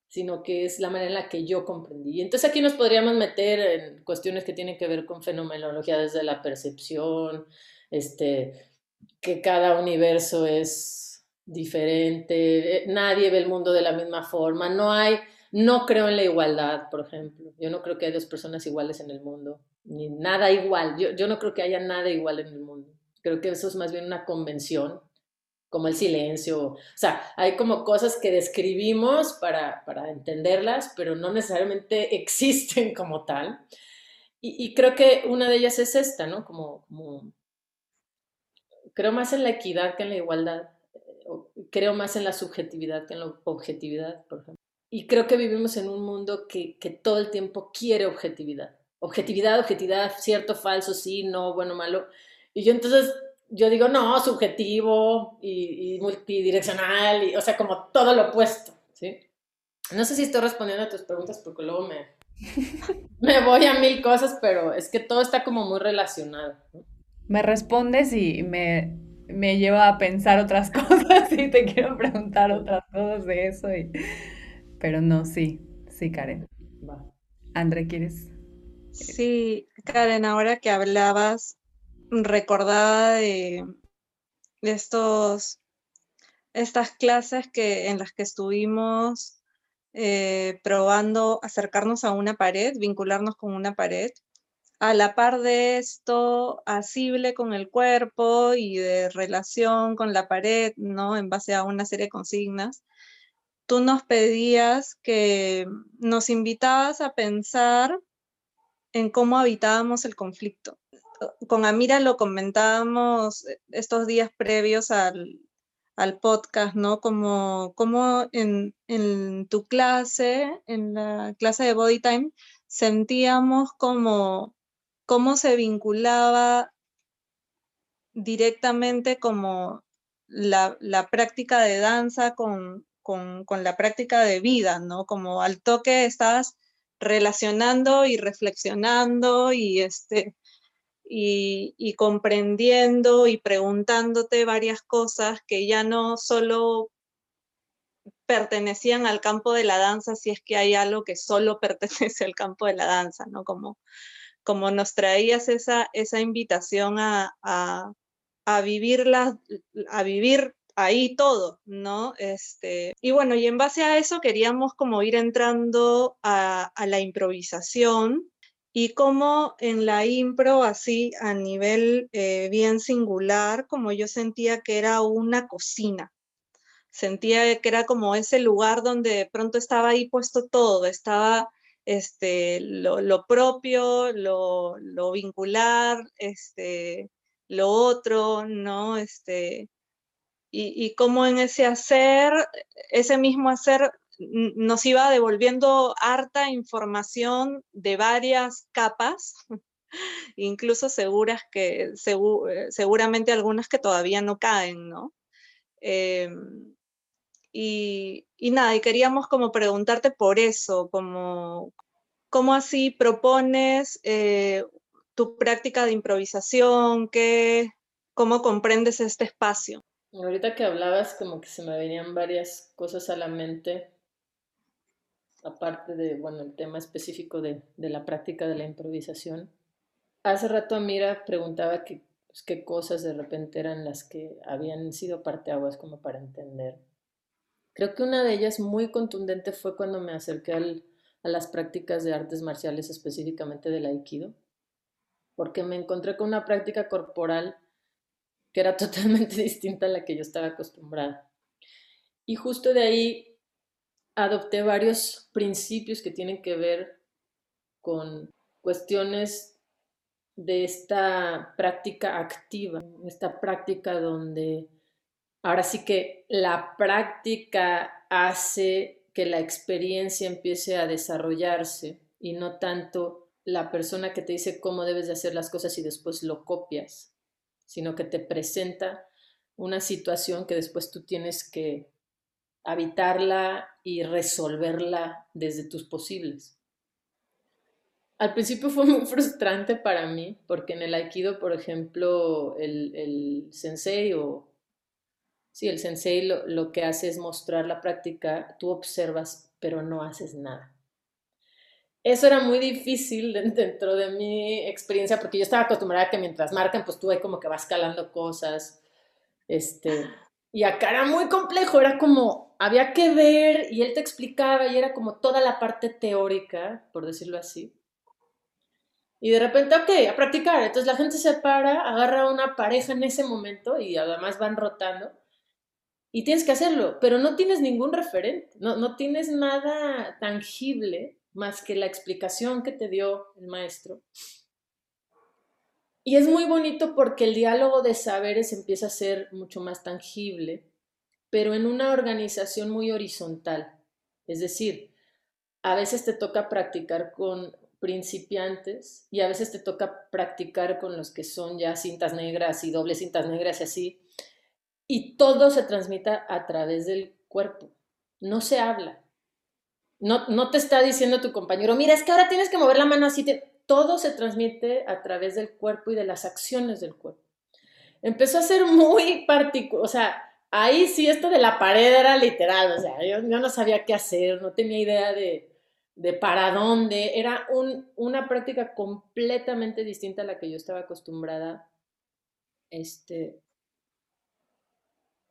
sino que es la manera en la que yo comprendí. Entonces aquí nos podríamos meter en cuestiones que tienen que ver con fenomenología desde la percepción, este, que cada universo es diferente, eh, nadie ve el mundo de la misma forma, no hay, no creo en la igualdad, por ejemplo, yo no creo que haya dos personas iguales en el mundo, ni nada igual, yo, yo no creo que haya nada igual en el mundo, creo que eso es más bien una convención como el silencio. O sea, hay como cosas que describimos para, para entenderlas, pero no necesariamente (laughs) existen como tal. Y, creo que una de ellas es esta, ¿no? Como, como, creo más en la equidad que en la igualdad. Creo más en la subjetividad que en la objetividad, por ejemplo. y creo que vivimos en un mundo que, que todo el tiempo quiere objetividad. Objetividad, objetividad, cierto, falso, sí, no, bueno, malo. Y yo entonces, yo digo, no, subjetivo y, y multidireccional, y, o sea, como todo lo opuesto, ¿sí? No sé si estoy respondiendo a tus preguntas porque luego me, (laughs) me voy a mil cosas, pero es que todo está como muy relacionado.
Me respondes y me, me lleva a pensar otras (laughs) cosas y te quiero preguntar otras cosas de eso. Y... Pero no, sí, sí, Karen. Va. André, ¿quieres?
Sí, Karen, ahora que hablabas, recordaba de, estos, estas clases que, en las que estuvimos eh, probando acercarnos a una pared, vincularnos con una pared. A la par de esto, asible con el cuerpo y de relación con la pared, ¿no? En base a una serie de consignas, tú nos pedías que nos invitabas a pensar en cómo habitábamos el conflicto. Con Amira lo comentábamos estos días previos al, al podcast, ¿no? Como, como en, tu clase, en la clase de Body Time, sentíamos como cómo se vinculaba directamente como la, práctica de danza con, con, con, la práctica de vida, ¿no? Como al toque estabas relacionando y reflexionando y este, y, comprendiendo y preguntándote varias cosas que ya no solo pertenecían al campo de la danza, si es que hay algo que solo (laughs) pertenece al campo de la danza, ¿no? Como, como nos traías esa, esa invitación a, a, a vivir ahí todo, ¿no? Este, y bueno, y en base a eso queríamos como ir entrando a la improvisación, y como en la impro, así a nivel eh, bien singular, como yo sentía que era una cocina. Sentía que era como ese lugar donde de pronto estaba ahí puesto todo, estaba este, lo, propio, lo, lo, vincular, este, lo otro, ¿no? Este, y, y como en ese hacer, ese mismo hacer nos iba devolviendo harta información de varias capas, (laughs) incluso seguras que, eh, seguramente algunas que todavía no caen, ¿no? Em, y, nada, y queríamos como preguntarte por eso, como, ¿cómo así propones eh, tu práctica de improvisación? ¿Qué, ¿Cómo comprendes este espacio?
Ahorita que hablabas, como que se me venían varias cosas a la mente aparte de, bueno, el tema específico de, la práctica de la improvisación. Hace rato Amira preguntaba que, pues, qué cosas de repente eran las que habían sido parteaguas como para entender. Creo que una de ellas muy contundente fue cuando me acerqué a las prácticas de artes marciales, específicamente del aikido, porque me encontré con una práctica corporal que era (laughs) totalmente distinta a la que yo estaba acostumbrada. Y justo de ahí adopté varios principios que tienen que ver con cuestiones de esta práctica activa, esta práctica donde ahora sí que la práctica hace que la experiencia empiece a desarrollarse y no tanto la persona que te dice cómo debes de hacer las cosas y después lo copias, sino que te presenta una situación que después tú tienes que habitarla y resolverla desde tus posibles. Al principio fue muy (laughs) frustrante para mí, porque en el aikido, por ejemplo, el, sensei o... Sí, el sensei lo, lo que hace es mostrar la práctica, tú observas, pero no haces nada. Eso era muy difícil (laughs) dentro de mi experiencia, porque yo estaba acostumbrada a que mientras marcan, pues tú ahí como que vas calando cosas, este, y acá era muy complejo, era como, había que ver y él te explicaba y era como toda la parte teórica, por decirlo así. Y de repente, ok, a practicar. Entonces la gente se para, agarra una pareja en ese momento y además van rotando. Y tienes que hacerlo, pero no tienes ningún referente, no, no tienes nada tangible más que la explicación que te dio el maestro. Y es muy bonito porque el diálogo de saberes empieza a ser mucho más tangible, pero en una organización muy horizontal. Es decir, a veces te toca practicar con principiantes y a veces te toca practicar con los que son ya cintas negras y dobles cintas negras y así. Y todo se transmite a través del cuerpo. No se habla. No, no te está diciendo tu compañero, mira, es que ahora tienes que mover la mano así. Todo se transmite a través del cuerpo y de las acciones del cuerpo. Empezó a ser muy particular, o sea, ahí sí esto de la pared era literal, o sea, yo, no sabía qué hacer, no tenía idea de, de para dónde, era un, una práctica completamente distinta a la que yo estaba acostumbrada. Este,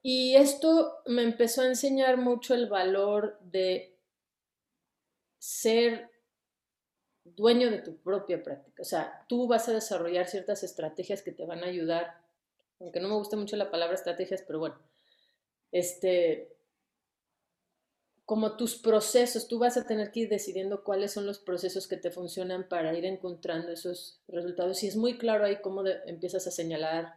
y esto me empezó a enseñar mucho el valor de ser dueño de tu propia práctica. O sea, tú vas a desarrollar ciertas estrategias que te van a ayudar, aunque no me gusta mucho la palabra estrategias, pero bueno, este, como tus procesos, tú vas a tener que ir decidiendo cuáles son los procesos que te funcionan para ir encontrando esos resultados. Y es muy claro ahí cómo empiezas a señalar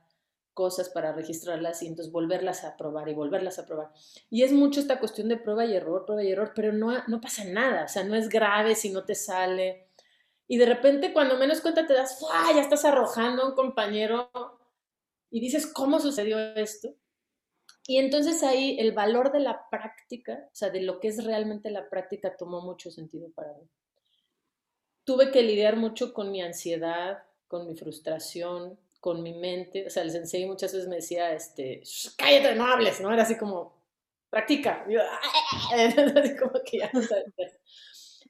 cosas para registrarlas y entonces volverlas a probar y volverlas a probar. Y es mucho esta cuestión de prueba y error, prueba y error, pero no, no pasa nada, o sea, no es grave si no te sale. Y de repente cuando menos cuenta te das, ¡Fua! ya estás arrojando a un compañero y dices, ¿cómo sucedió esto? Y entonces ahí el valor de la práctica, o sea, de lo que es realmente la práctica, tomó mucho sentido para mí. Tuve que lidiar mucho con mi ansiedad, con mi frustración, con mi mente. O sea, el sensei muchas veces me decía, este, cállate, no hables, ¿no? Era así como, practica. (laughs) así como que ya no sabes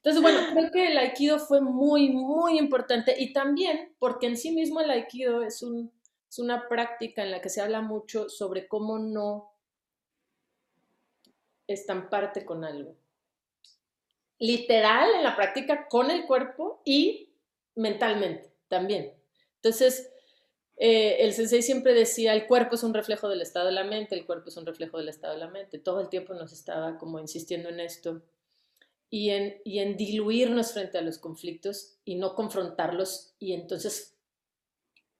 Entonces, bueno, (laughs) creo que el aikido fue muy, muy importante y también porque en sí mismo el aikido es, un, es una práctica en la que se habla mucho sobre cómo no estamparte con algo. Literal en la práctica con el cuerpo y mentalmente también. Entonces, eh, el sensei siempre decía, el cuerpo es un reflejo del estado de la mente, el cuerpo es un reflejo del estado de la mente. Todo el tiempo nos estaba como insistiendo en esto y en, y en diluirnos frente a los conflictos y no confrontarlos y entonces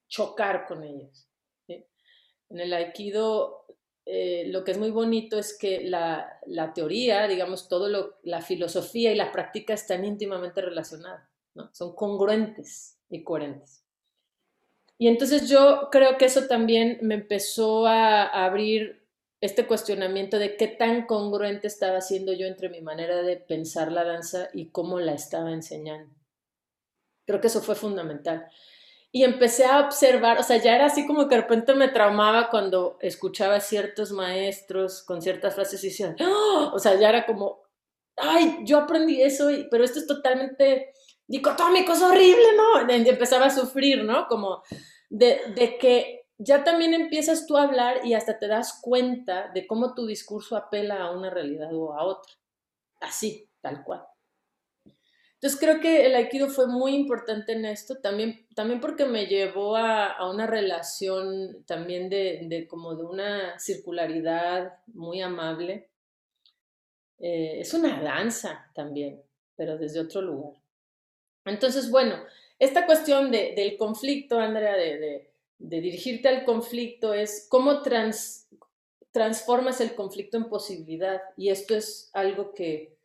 chocar con ellos. En el aikido eh, lo que es muy bonito es que la, la teoría, digamos, todo lo, la filosofía y la práctica están íntimamente relacionadas, ¿no? son congruentes y coherentes. Y entonces yo creo que eso también me empezó a, abrir este cuestionamiento de qué tan congruente estaba siendo yo entre mi manera de pensar la danza y cómo la estaba enseñando. Creo que eso fue fundamental. Y empecé a observar, o sea, ya era así como que de repente me traumaba cuando escuchaba ciertos maestros con ciertas frases y decían, ¡Oh! o sea, ya era como, ay, yo aprendí eso, pero esto es totalmente dicotómico, es horrible, ¿no? Y empezaba a sufrir, ¿no? Como, de, que ya también empiezas tú a hablar y hasta te das cuenta de cómo tu discurso apela a una realidad o a otra. Así, tal cual. Entonces creo que el aikido fue muy importante en esto, también, también porque me llevó a, una relación también de, como de una circularidad muy amable. Eh, es una danza también, pero desde otro lugar. Entonces, bueno, esta cuestión del conflicto, Andrea, de, dirigirte al conflicto, es cómo transformas el conflicto en posibilidad. Y esto es algo que,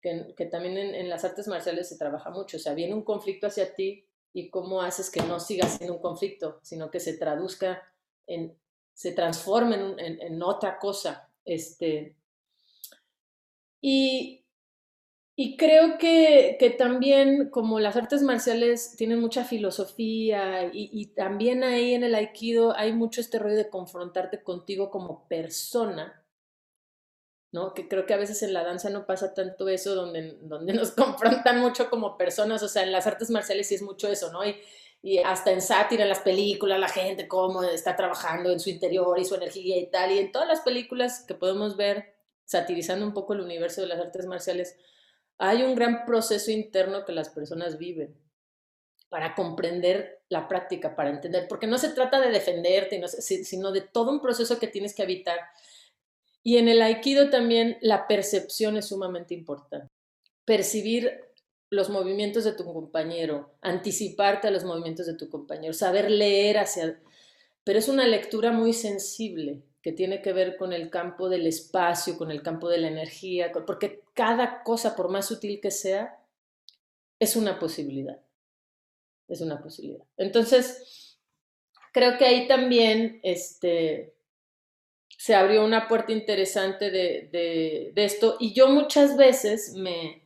que, también en, las artes marciales se trabaja mucho. O sea, viene un conflicto hacia ti y cómo haces que no siga siendo un conflicto, sino que se traduzca en, se transforme en, en otra cosa. Este, y, y creo que, también como las artes marciales tienen mucha filosofía y, también ahí en el aikido hay mucho este rollo de confrontarte contigo como persona, ¿no? Que creo que a veces en la danza no pasa tanto eso, donde, donde (laughs) nos confrontan mucho como personas, o sea, en las artes marciales sí es mucho eso, ¿no? Y, y hasta en sátira, en las películas, la gente cómo está trabajando en su interior y su energía y tal, y en todas las películas que podemos ver satirizando un poco el universo de las artes marciales, hay un gran proceso interno que las personas viven para comprender la práctica, para entender, porque no se trata de defenderte, sino de todo un proceso que tienes que habitar. Y en el aikido también la percepción es sumamente importante. Percibir los movimientos de tu compañero, anticiparte a los movimientos de tu compañero, saber leer hacia... Pero es una lectura muy sensible, que tiene que ver con el campo del espacio, con el campo de la energía, porque cada cosa, por más sutil que sea, es una posibilidad. Es una posibilidad. Entonces, creo que ahí también este, se abrió una puerta interesante de, esto y yo muchas veces me,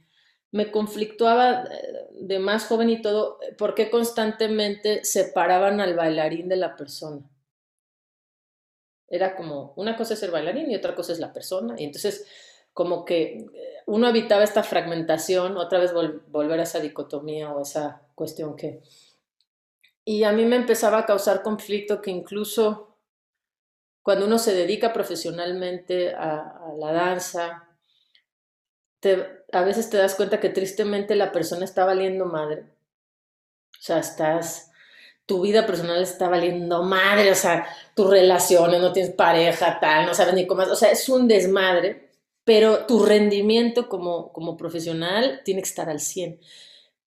me conflictuaba de más joven y todo, porque constantemente separaban al bailarín de la persona. Era como, una cosa es ser bailarín y otra cosa es la persona. Y entonces, como que eh, uno evitaba esta fragmentación, otra vez volver a esa dicotomía o esa cuestión que... Y a mí me empezaba a causar conflicto que incluso cuando uno se dedica profesionalmente a, la danza, a veces te das cuenta que tristemente la persona está valiendo madre. O sea, estás, tu vida personal está valiendo madre, o sea, tus relaciones, no tienes pareja, tal, no sabes ni cómo, o sea, es un desmadre, pero tu rendimiento como, como profesional tiene que estar al 100.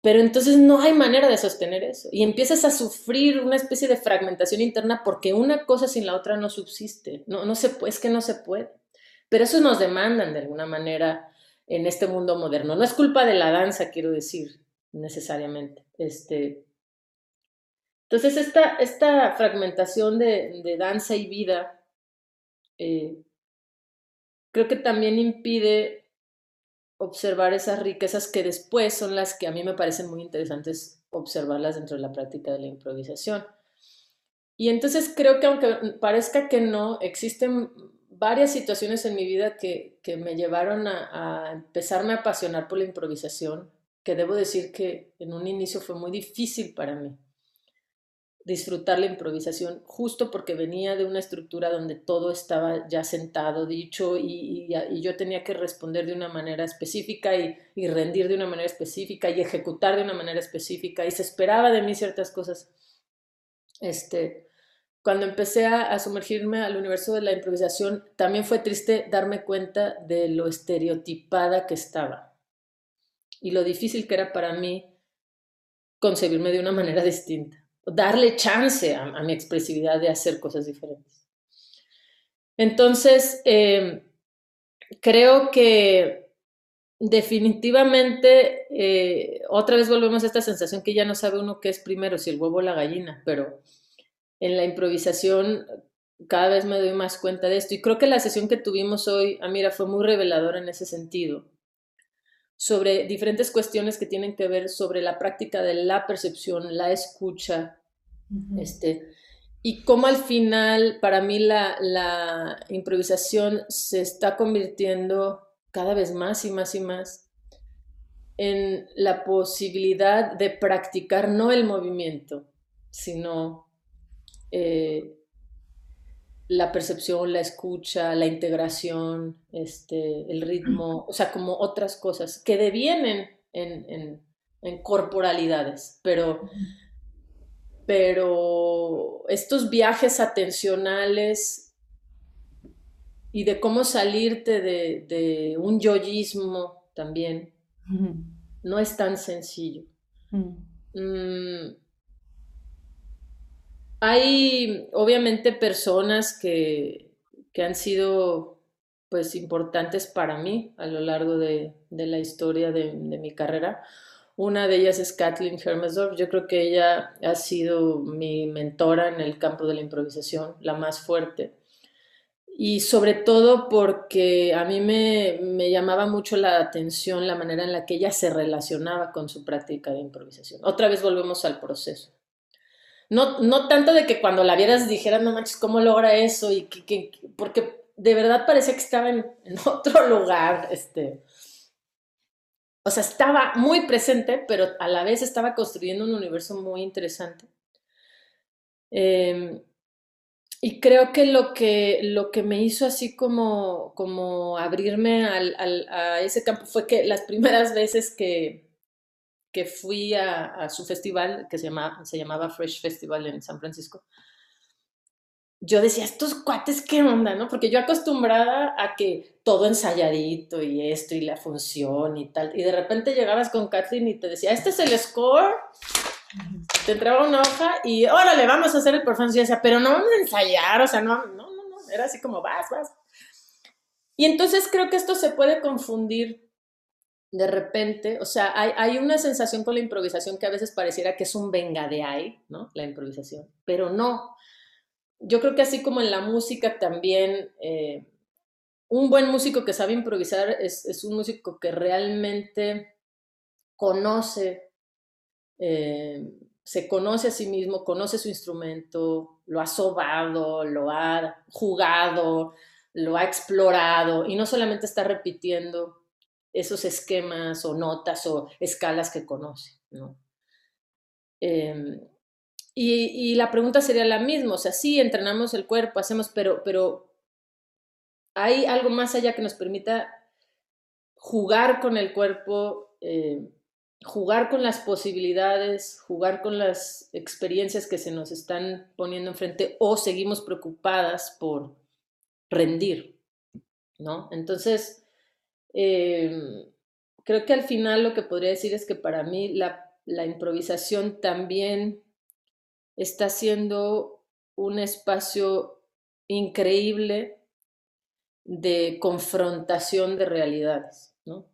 Pero entonces no hay manera de sostener eso y empiezas a sufrir una especie de fragmentación interna porque una cosa sin la otra no subsiste, no, no se, es que no se puede. Pero eso nos demandan de alguna manera en este mundo moderno. No es culpa de la danza, quiero decir, necesariamente. Este, entonces, esta, esta fragmentación de, danza y vida eh, creo que también impide observar esas riquezas que después son las que a mí me parecen muy interesantes observarlas dentro de la práctica de la improvisación. Y entonces creo que aunque parezca que no, existen varias situaciones en mi vida que, que me llevaron a, a, empezarme a apasionar por la improvisación, que debo decir que en un inicio fue muy difícil para mí disfrutar la improvisación justo porque venía de una estructura donde todo estaba ya sentado, dicho, y, yo tenía que responder de una manera específica y, rendir de una manera específica y ejecutar de una manera específica y se esperaba de mí ciertas cosas. Este, cuando empecé a, sumergirme al universo de la improvisación, también fue triste darme cuenta de lo estereotipada que estaba y lo difícil que era para mí concebirme de una manera distinta, darle chance a, mi expresividad de hacer cosas diferentes. Entonces, em, creo que definitivamente, eh, otra vez volvemos a esta sensación que ya no sabe uno qué es primero, si el huevo o la gallina, pero en la improvisación cada vez me doy más cuenta de esto. Y creo que la sesión que tuvimos hoy, Amira, fue muy reveladora en ese sentido, sobre diferentes cuestiones que tienen que ver sobre la práctica de la percepción, la escucha, este, y cómo al final, para mí, la, la improvisación se está convirtiendo cada vez más y más y más en la posibilidad de practicar no el movimiento, sino eh, la percepción, la escucha, la integración, este, el ritmo, o sea, como otras cosas que devienen en, corporalidades, pero, pero estos viajes atencionales y de cómo salirte de, un yoyismo también, no es tan sencillo. Hay obviamente personas que, que, han sido pues importantes para mí a lo largo de, de la historia de, de, mi carrera. Una de ellas es Kathleen Hermesdorf. Yo creo que ella ha sido mi mentora en el campo de la improvisación, la más fuerte. Y sobre todo porque a mí me, me, llamaba mucho la atención la manera en la que ella se relacionaba con su práctica de improvisación. Otra vez volvemos al proceso. No, no tanto de que cuando la vieras dijeras, no manches, ¿cómo logra eso? Y que, porque de verdad parecía que estaba (laughs) en, otro lugar, este. O sea, estaba muy presente, pero a la vez estaba construyendo un universo muy interesante. Em, y creo que lo que, lo que me hizo así como, como abrirme a ese campo fue que las primeras veces que, que fui a, su festival, que se, llama, se llamaba Fresh Festival en San Francisco, yo decía, estos cuates, ¿qué onda? ¿no? Porque yo acostumbrada a que todo ensayadito y esto y la función y tal, y de repente llegabas con Kathleen y te decía, este es el score, te entraba una hoja y órale, vamos a hacer el performance, y decía, pero no vamos a ensayar, o sea, no, no, no, no, Era así como, vas, vas. Y entonces creo que esto se puede confundir de repente, o sea, hay, hay, una sensación con la improvisación que a veces pareciera que es un venga de ahí, ¿no? La improvisación, pero no. Yo creo que así como en la música también, eh, un buen músico que sabe improvisar es, es un músico que realmente conoce, eh, se conoce a sí mismo, conoce su instrumento, lo ha sobado, lo ha jugado, lo ha explorado y no solamente está repitiendo esos esquemas o notas o escalas que conoce, ¿no? Em, y, la pregunta sería la misma, o sea, sí, entrenamos el cuerpo, hacemos, pero, pero hay algo más allá que nos permita jugar con el cuerpo, eh, jugar con las posibilidades, jugar con las experiencias que se nos están poniendo enfrente o seguimos preocupadas por rendir, ¿no? Entonces, Em, creo que al final lo que podría decir es que para mí la, improvisación también está siendo un espacio increíble de confrontación de realidades, ¿no?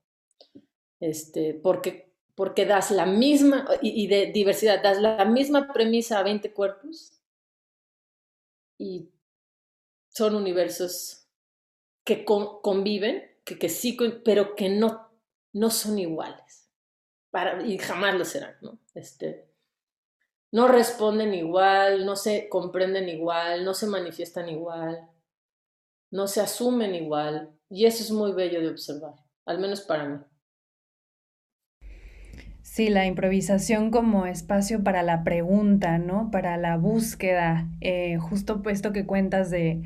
Este, porque, porque das la misma, y, de diversidad, das la misma premisa a 20 cuerpos y son universos que conviven que, sí, pero que no, no son iguales. Para, y jamás lo serán, ¿no? Este, no responden igual, no se comprenden igual, no se manifiestan igual, no se asumen igual. Y eso es muy bello de observar, al menos para mí.
Sí, la improvisación como espacio para la pregunta, ¿no? Para la búsqueda. Eh, justo esto que cuentas de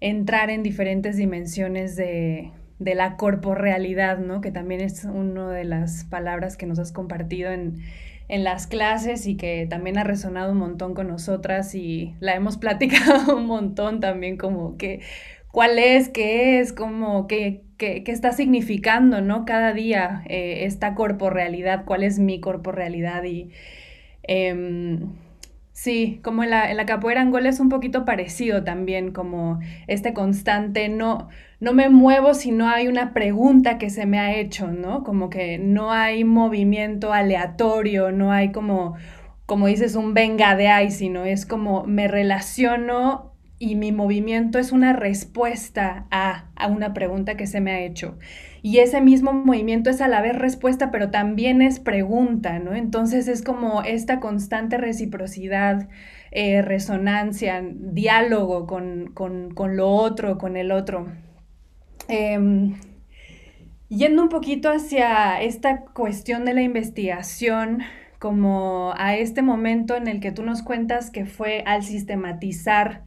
entrar en diferentes dimensiones de, de la corporealidad, ¿no? Que también es una de las palabras que nos has compartido en, las clases y que también ha resonado un montón con nosotras y la hemos (laughs) platicado un montón también como que cuál es, qué es, como qué, qué, está significando, ¿no? Cada día eh, esta corporealidad, cuál es mi corporealidad y... Em, Sí, como en la, en la capoeira angola es un poquito parecido también, como este constante, no, no me muevo si no hay una pregunta que se me ha hecho, ¿no? Como que no hay movimiento aleatorio, no hay como, como dices, un venga de ahí, sino es como me relaciono y mi movimiento es una respuesta a, a una pregunta que se me ha hecho y ese mismo movimiento es a la vez respuesta, pero también es pregunta, ¿no? Entonces es como esta constante reciprocidad, eh, resonancia, diálogo con, lo otro, con el otro. Em, yendo un poquito hacia esta cuestión de la investigación, como a este momento en el que tú nos cuentas que fue al sistematizar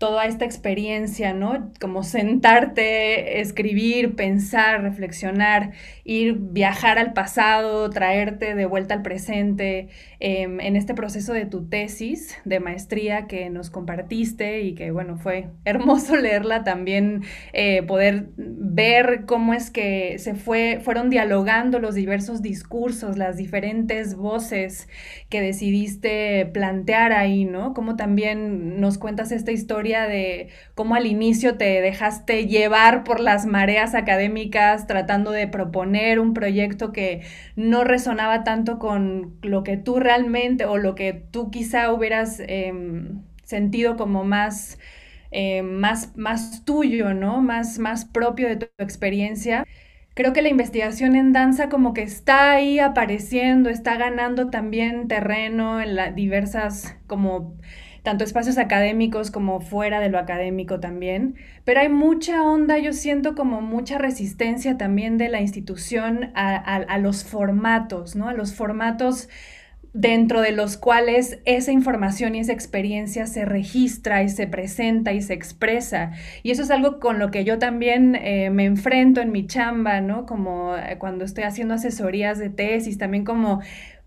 toda esta experiencia, ¿no? Como sentarte, escribir, pensar, reflexionar, ir, viajar al pasado, traerte de vuelta al presente, em, en este proceso de tu tesis de maestría que nos compartiste y que, bueno, fue (laughs) hermoso leerla también, eh, poder ver cómo es que se fue, fueron dialogando los diversos discursos, las diferentes voces que decidiste plantear ahí, ¿no? Cómo también nos cuentas esta historia de cómo al inicio te dejaste llevar por las mareas académicas tratando de proponer un proyecto que no resonaba tanto con lo que tú realmente o lo que tú quizá hubieras em, sentido como más, em, más, más tuyo, ¿no? Más, más propio de tu experiencia creo que la investigación en danza como que está ahí apareciendo, está ganando también terreno en las diversas como tanto espacios académicos como fuera de lo académico también, pero hay mucha onda, yo siento como mucha resistencia también de la institución a, los formatos, ¿no? A los formatos dentro de los cuales esa información y esa experiencia se registra y se presenta y se expresa. Y eso es algo con lo que yo también eh, me enfrento en mi chamba, ¿no? Como eh, cuando estoy haciendo asesorías de tesis, también como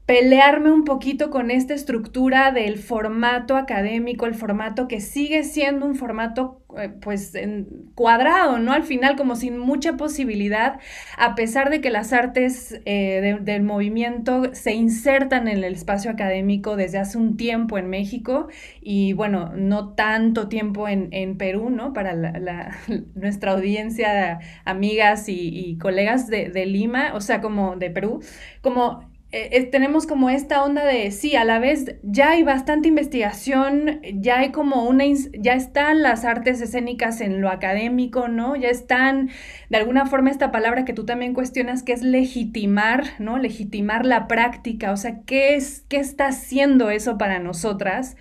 pelearme un poquito con esta estructura del formato académico, el formato que sigue siendo un formato eh, pues en cuadrado, ¿no? Al final como sin mucha posibilidad, a pesar de que las artes eh, del movimiento se insertan en el espacio académico desde hace un tiempo en México y bueno, no tanto tiempo en, Perú, ¿no? Para (laughs) nuestra audiencia, amigas y, colegas de, de Lima, o sea, como de Perú, como eh, tenemos como esta onda de, sí, a la vez ya hay bastante investigación, ya hay como una, ya están las artes escénicas en lo académico, ¿no? Ya están, de alguna forma, esta palabra que tú también cuestionas, que es legitimar, ¿no? Legitimar la práctica, o sea, ¿qué, es, qué está haciendo eso para nosotras?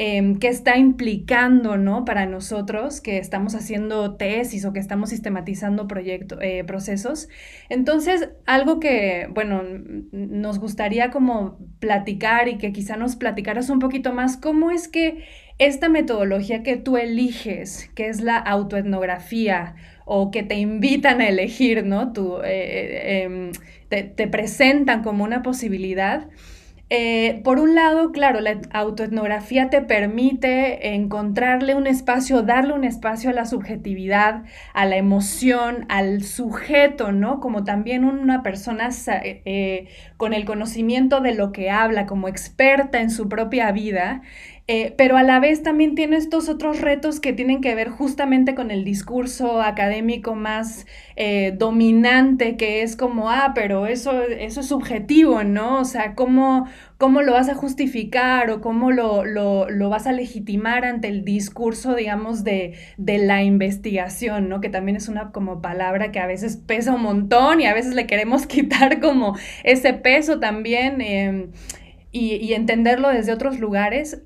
Em, qué está implicando, ¿no? Para nosotros que estamos haciendo tesis o que estamos sistematizando eh, procesos. Entonces, algo que, bueno, nos gustaría como platicar y que quizá nos platicaras un poquito más, ¿cómo es que esta metodología que tú eliges, que es la autoetnografía, o que te invitan a elegir, ¿no? Tú, eh, eh, em, te, te presentan como una posibilidad, eh, por un lado, claro, la autoetnografía te permite encontrarle un espacio, darle un espacio a la subjetividad, a la emoción, al sujeto, ¿no? Como también una persona eh, con el conocimiento de lo que habla, como experta en su propia vida. Eh, pero a la vez también tiene estos otros retos que tienen que ver justamente con el discurso académico más eh, dominante, que es como, ah, pero eso, eso es subjetivo, ¿no? O sea, ¿cómo, cómo lo vas a justificar o cómo lo, lo, vas a legitimar ante el discurso, digamos, de, de, la investigación, ¿no? Que también es una como palabra que a veces pesa un montón y a veces le queremos (laughs) quitar como ese peso también. Em, y entenderlo desde otros lugares,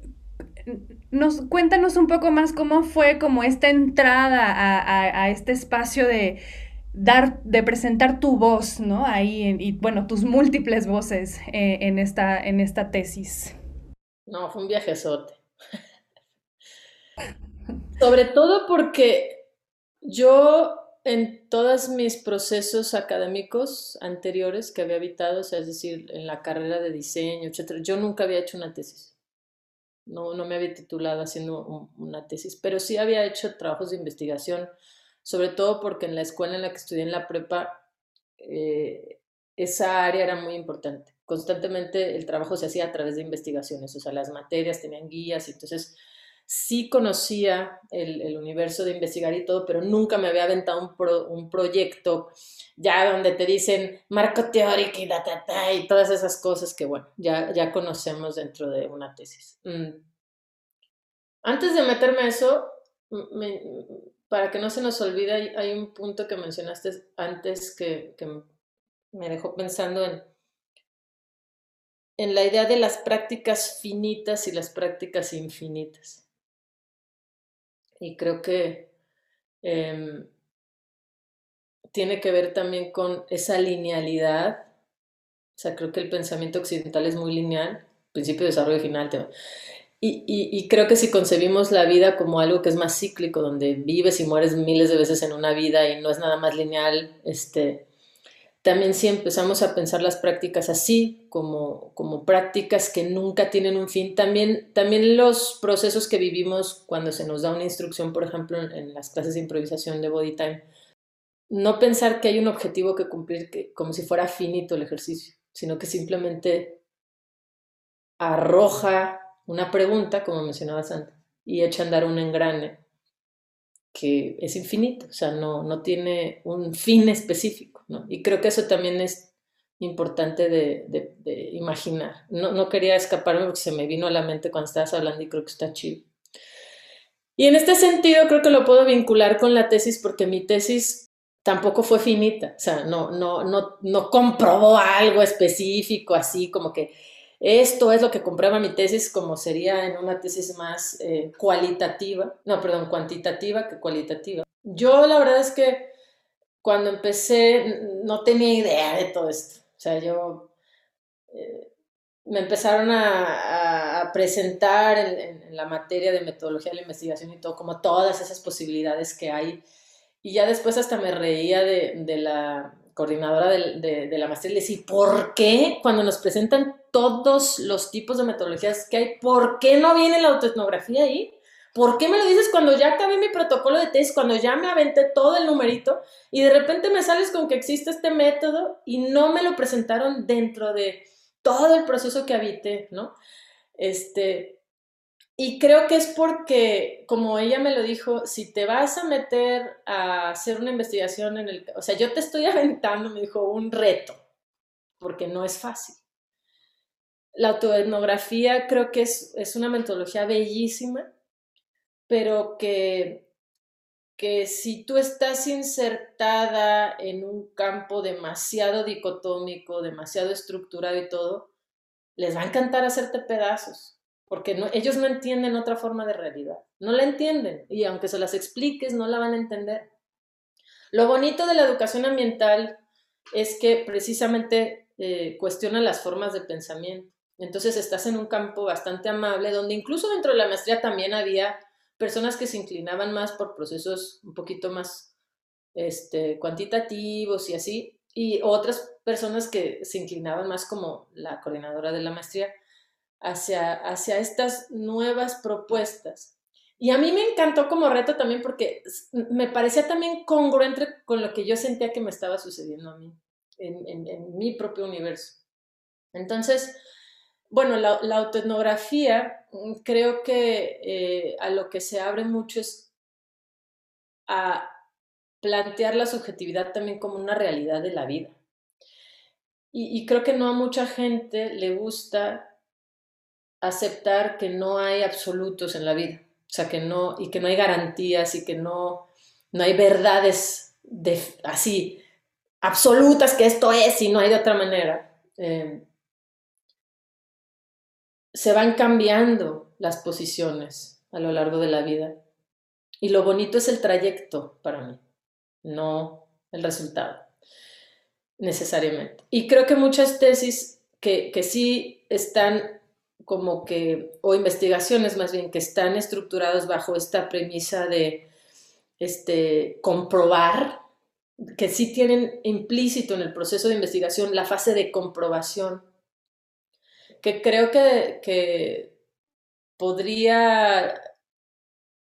nos, cuéntanos un poco más cómo fue como esta entrada a, este espacio de dar, de presentar tu voz, ¿no? Ahí, y bueno, tus múltiples voces eh, en, esta, en esta tesis.
No, fue un viajezote. Sobre todo porque yo en todos mis procesos académicos anteriores que había habitado, o sea, es decir, en la carrera de diseño, etc., yo nunca había hecho una tesis no, no me había titulado haciendo una tesis, pero sí había hecho trabajos de investigación, sobre todo porque en la escuela en la que estudié en la prepa, eh, esa área era muy importante. Constantemente el trabajo se hacía a través de investigaciones, o sea, las materias tenían guías, y entonces sí conocía el, universo de investigar y todo, pero nunca me había aventado un, un proyecto ya donde te dicen marco teórico y, todas esas cosas que, bueno, ya, ya conocemos dentro de una tesis. Mm. Antes de meterme a eso, para que no se nos olvide, hay, hay, un punto que mencionaste antes que, que me dejó pensando en, en la idea de las prácticas finitas y las prácticas infinitas. Y creo que em, tiene que ver también con esa linealidad. O sea, creo que el pensamiento occidental es muy lineal, principio, desarrollo, final. Y, y, creo que si concebimos la vida como algo que es más cíclico, donde vives y mueres miles de veces en una vida y no es nada más lineal, este, también si empezamos a pensar las prácticas así, como, como prácticas que nunca tienen un fin, también, también los procesos que vivimos cuando se nos da una instrucción, por ejemplo, en, las clases de improvisación de Body Time, no pensar que hay un objetivo que cumplir que, como si fuera finito el ejercicio, sino que simplemente arroja una pregunta, como mencionaba Santa, y echa a andar un engrane que es infinito, o sea, no, no tiene un fin específico. Y creo que eso también es importante de, imaginar. No, no, quería escaparme porque se me vino a la mente cuando estabas hablando y creo que está chido. Y en este sentido creo que lo puedo vincular con la tesis porque mi tesis tampoco fue finita, o sea, no, no, no, no comprobó algo específico, así como que esto es lo que comprueba mi tesis, como sería en una tesis más eh, cualitativa, no, perdón, cuantitativa que cualitativa. Yo la verdad es que cuando empecé no tenía idea de todo esto. O sea, yo eh, me empezaron a, presentar en, la materia de metodología de la investigación y todo, como todas esas posibilidades que hay. Y ya después hasta me reía de, la coordinadora de, de, la maestría, le decía, ¿por qué cuando nos presentan todos los tipos de metodologías que hay, ¿por qué no viene la autoetnografía ahí? ¿Por qué me lo dices cuando ya acabé mi protocolo de test, cuando ya me aventé todo el numerito y de repente me sales con que existe este método y no me lo presentaron dentro de todo el proceso que habité, ¿no? Este, y creo que es porque, como ella me lo dijo, si te vas a meter a hacer una investigación en el... O sea, yo te estoy (laughs) aventando, me dijo, un reto, porque no es fácil. La autoetnografía creo que es, es una metodología bellísima pero que, que si tú estás insertada en un campo demasiado dicotómico, demasiado estructurado y todo, les va a encantar hacerte pedazos, porque ellos no entienden otra forma de realidad, no la entienden y aunque se las expliques, no la van a entender. Lo bonito de la educación ambiental es que precisamente eh, cuestiona las formas de pensamiento. Entonces estás en un campo bastante amable, donde incluso dentro de la maestría también había personas que se inclinaban más por procesos un poquito más este, cuantitativos y así, y otras personas que se inclinaban más como la coordinadora de la maestría hacia, hacia estas nuevas propuestas. Y a mí me encantó como reto también porque me parecía también congruente con lo que yo sentía que me estaba sucediendo a mí, en, en mi propio universo. Entonces, bueno, la, la autoetnografía mm, creo que eh, a lo que se abre mucho es a plantear la subjetividad también como una realidad de la vida. Y, creo que no a mucha gente le gusta aceptar que no hay absolutos en la vida, o sea, que no, y que no hay garantías y que no, no hay verdades de, así absolutas que esto es y no hay de otra manera. Eh, se van cambiando las posiciones a lo largo de la vida. Y lo bonito es el trayecto para mí, no el resultado, necesariamente. Y creo que muchas tesis que, que sí están como que, o investigaciones más bien, que están estructuradas bajo esta premisa de este, comprobar, que sí tienen implícito en el proceso de investigación la fase de comprobación que creo que, podría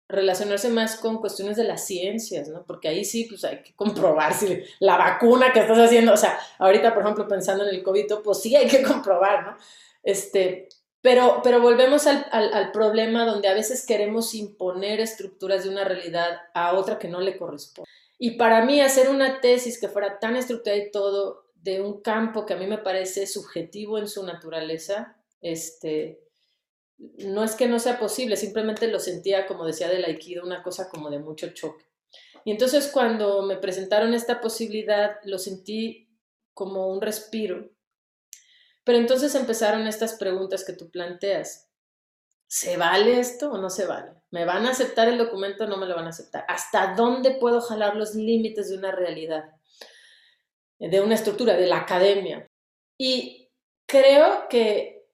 relacionarse más con cuestiones de las ciencias, ¿no? Porque ahí sí, pues hay que comprobar si la vacuna que estás haciendo, o sea, ahorita, por ejemplo, pensando en el COVID, pues sí hay que comprobar, ¿no? Este, pero, pero volvemos al, al, problema donde a veces queremos imponer estructuras de una realidad a otra que no le corresponde. Y para mí hacer una tesis que fuera tan estructurada y todo de un campo que a mí me parece subjetivo en su naturaleza, este, no es que no sea posible, simplemente lo sentía, como decía del aikido, una cosa como de mucho choque. Y entonces cuando me presentaron esta posibilidad, lo sentí como un respiro. Pero entonces empezaron estas preguntas que tú planteas. ¿Se vale esto o no se vale? ¿Me van a aceptar el documento o no me lo van a aceptar? ¿Hasta dónde puedo jalar los límites de una realidad? de una estructura, de la academia. Y creo que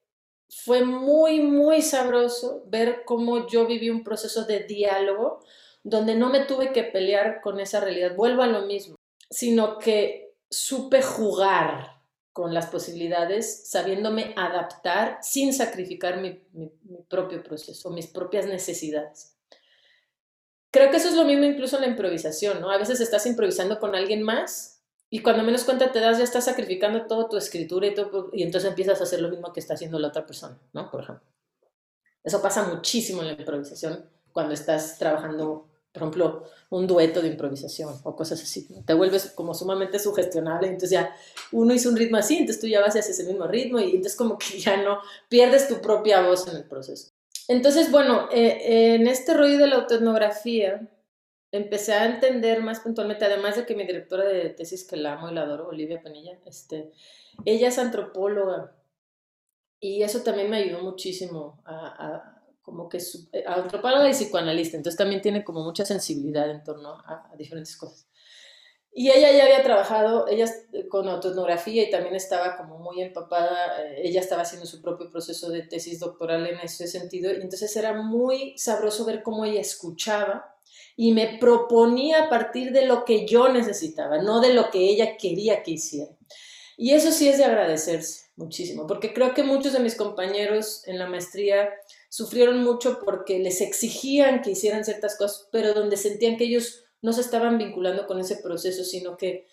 fue muy, muy sabroso ver cómo yo viví un proceso de diálogo donde no me tuve que pelear con esa realidad, vuelvo a lo mismo, sino que supe jugar con las posibilidades, sabiéndome adaptar sin sacrificar mi, propio proceso, mis propias necesidades. Creo que eso es lo mismo incluso en la improvisación, ¿no? A veces estás improvisando con alguien más y cuando menos cuenta te das, ya estás sacrificando toda tu escritura y todo, y entonces empiezas a hacer lo mismo que está haciendo la otra persona, ¿no? Por ejemplo. Eso pasa muchísimo en la improvisación cuando estás trabajando, por ejemplo, un dueto de improvisación o cosas así. Te vuelves como sumamente sugestionable, entonces ya uno hizo un ritmo así, entonces tú ya vas hacia ese mismo ritmo y entonces como que (laughs) ya no pierdes tu propia voz en el proceso. Entonces, bueno, eh, en este rollo de la autoetnografía, empecé a entender más puntualmente, además de que mi directora de tesis, que la amo y la adoro, Olivia Penilla, este, ella es antropóloga y eso también me ayudó muchísimo a, como que eh, antropóloga y psicoanalista, entonces también tiene como mucha sensibilidad en torno a, diferentes cosas. Y ella ya había trabajado, ella con autoetnografía y también estaba como muy empapada, eh, ella estaba haciendo su propio proceso de tesis doctoral en ese sentido, y entonces era muy sabroso ver cómo ella escuchaba y me proponía a partir de lo que yo necesitaba, no de lo que ella quería que hiciera. Y eso sí es de agradecerse muchísimo, porque creo que muchos de mis compañeros en la maestría sufrieron mucho porque les exigían que hicieran ciertas cosas, pero donde sentían que ellos no se estaban vinculando con ese proceso, sino que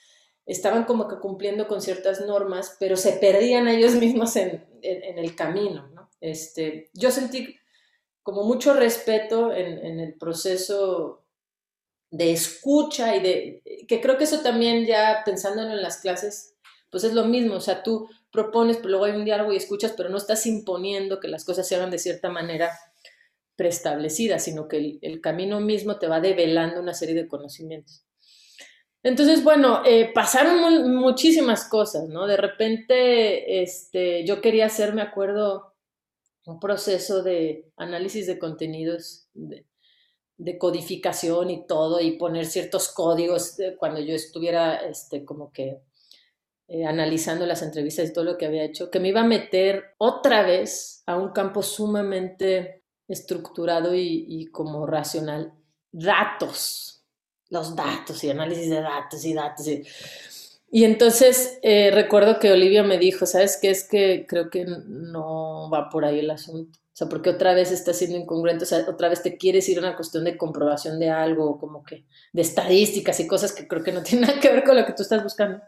estaban como que cumpliendo con ciertas normas, pero se perdían ellos (laughs) mismos en, el camino. Este, yo sentí como mucho respeto en, el proceso de escucha y de, que creo que eso también ya pensándolo en las clases, pues es lo mismo, o sea, tú propones, pero luego hay un diálogo y escuchas, pero no estás imponiendo que las cosas se hagan de cierta manera preestablecida, sino que el, camino mismo te va develando una serie de conocimientos. Entonces, bueno, eh, pasaron muchísimas cosas, ¿no? De repente, este, yo quería hacer, me acuerdo, un proceso de análisis de contenidos, de, codificación y todo, y poner ciertos códigos cuando yo estuviera, este, como que eh, analizando las entrevistas y todo lo que había hecho, que me iba a meter otra vez a un campo sumamente estructurado y, como racional. Datos, los datos y análisis de datos y datos. Y, entonces eh, recuerdo que Olivia me dijo, ¿sabes qué? Es que creo que no va por ahí el asunto. O sea, porque otra vez está siendo incongruente, o sea, otra vez te quieres ir a una cuestión de comprobación de algo, como que de estadísticas y cosas que creo que no tienen nada que ver con lo que tú estás buscando.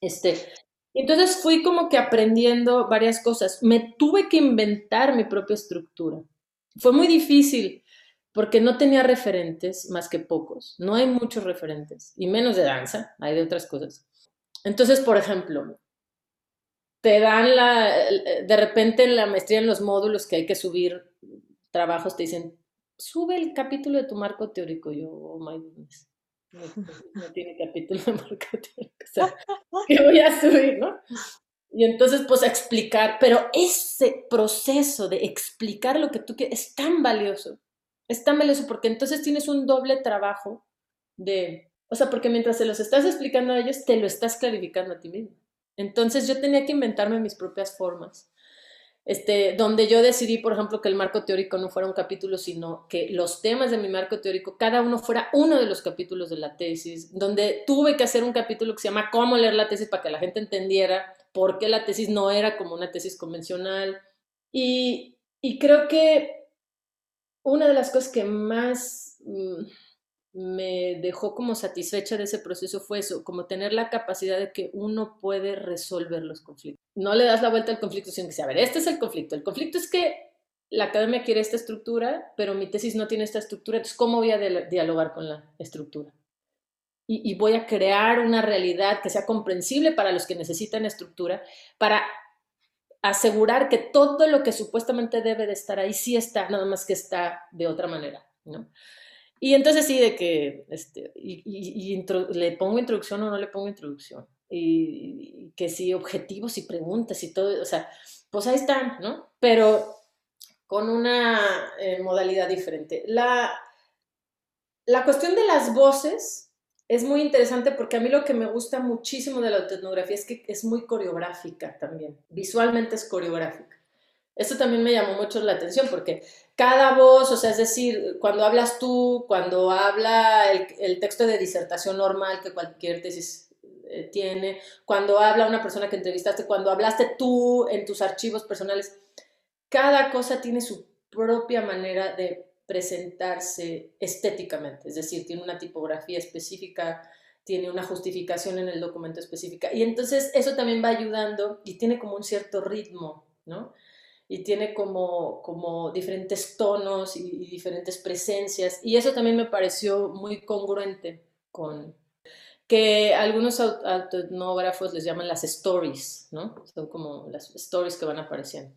Este, entonces fui como que aprendiendo varias cosas. Me tuve que inventar mi propia estructura. Fue muy difícil porque no tenía referentes más que pocos. No hay muchos referentes, y menos de danza, hay de otras cosas. Entonces, por ejemplo, te dan la, de repente en la maestría en los módulos que hay que subir trabajos, te dicen, sube el capítulo de tu marco teórico. Yo, oh my goodness, no, tiene capítulo de teórico. (laughs) O sea, ¿qué voy a subir, no? Y entonces, pues explicar, pero ese proceso de explicar lo que tú quieres es tan valioso, es tan valioso porque entonces tienes un doble trabajo de, o sea, porque mientras se los estás explicando a ellos, te lo estás clarificando a ti mismo. Entonces yo tenía que inventarme mis propias formas. Este, donde yo decidí, por ejemplo, que el marco teórico no fuera un capítulo, sino que los temas de mi marco teórico, cada uno fuera uno de los capítulos de la tesis, donde tuve que hacer un capítulo que se llama Cómo leer la tesis para que la gente entendiera por qué la tesis no era como una tesis convencional. Y, creo que una de las cosas que más mm, me dejó como satisfecha de ese proceso fue eso, como tener la capacidad de que uno puede resolver los conflictos. No le das la vuelta al conflicto, sino que a ver, este es el conflicto. El conflicto es que la academia quiere esta estructura, pero mi tesis no tiene esta estructura, entonces, ¿cómo voy a dialogar con la estructura? y, voy a crear una realidad que sea comprensible para los que necesitan estructura, para asegurar que todo lo que supuestamente debe de estar ahí sí está, nada más que está de otra manera, ¿no? Y entonces sí, de que este, y, le pongo introducción o no le pongo introducción, y, que sí, objetivos y preguntas y todo, o sea, pues ahí están, ¿no? Pero con una eh, modalidad diferente. La, la cuestión de las voces es muy interesante porque a mí lo que me gusta muchísimo de la etnografía es que es muy coreográfica también, visualmente es coreográfica. Esto también me llamó mucho la atención porque cada voz, o sea, es decir, cuando hablas tú, cuando habla el, texto de disertación normal que cualquier tesis eh, tiene, cuando habla una persona que entrevistaste, cuando hablaste tú en tus archivos personales, cada cosa tiene su propia manera de presentarse estéticamente, es decir, tiene una tipografía específica, tiene una justificación en el documento específica. Y entonces eso también va ayudando y tiene como un cierto ritmo, ¿no? Y tiene como, como diferentes tonos y, diferentes presencias. Y eso también me pareció muy congruente con que algunos autonógrafos les llaman las stories, ¿no? Son como las stories que van apareciendo.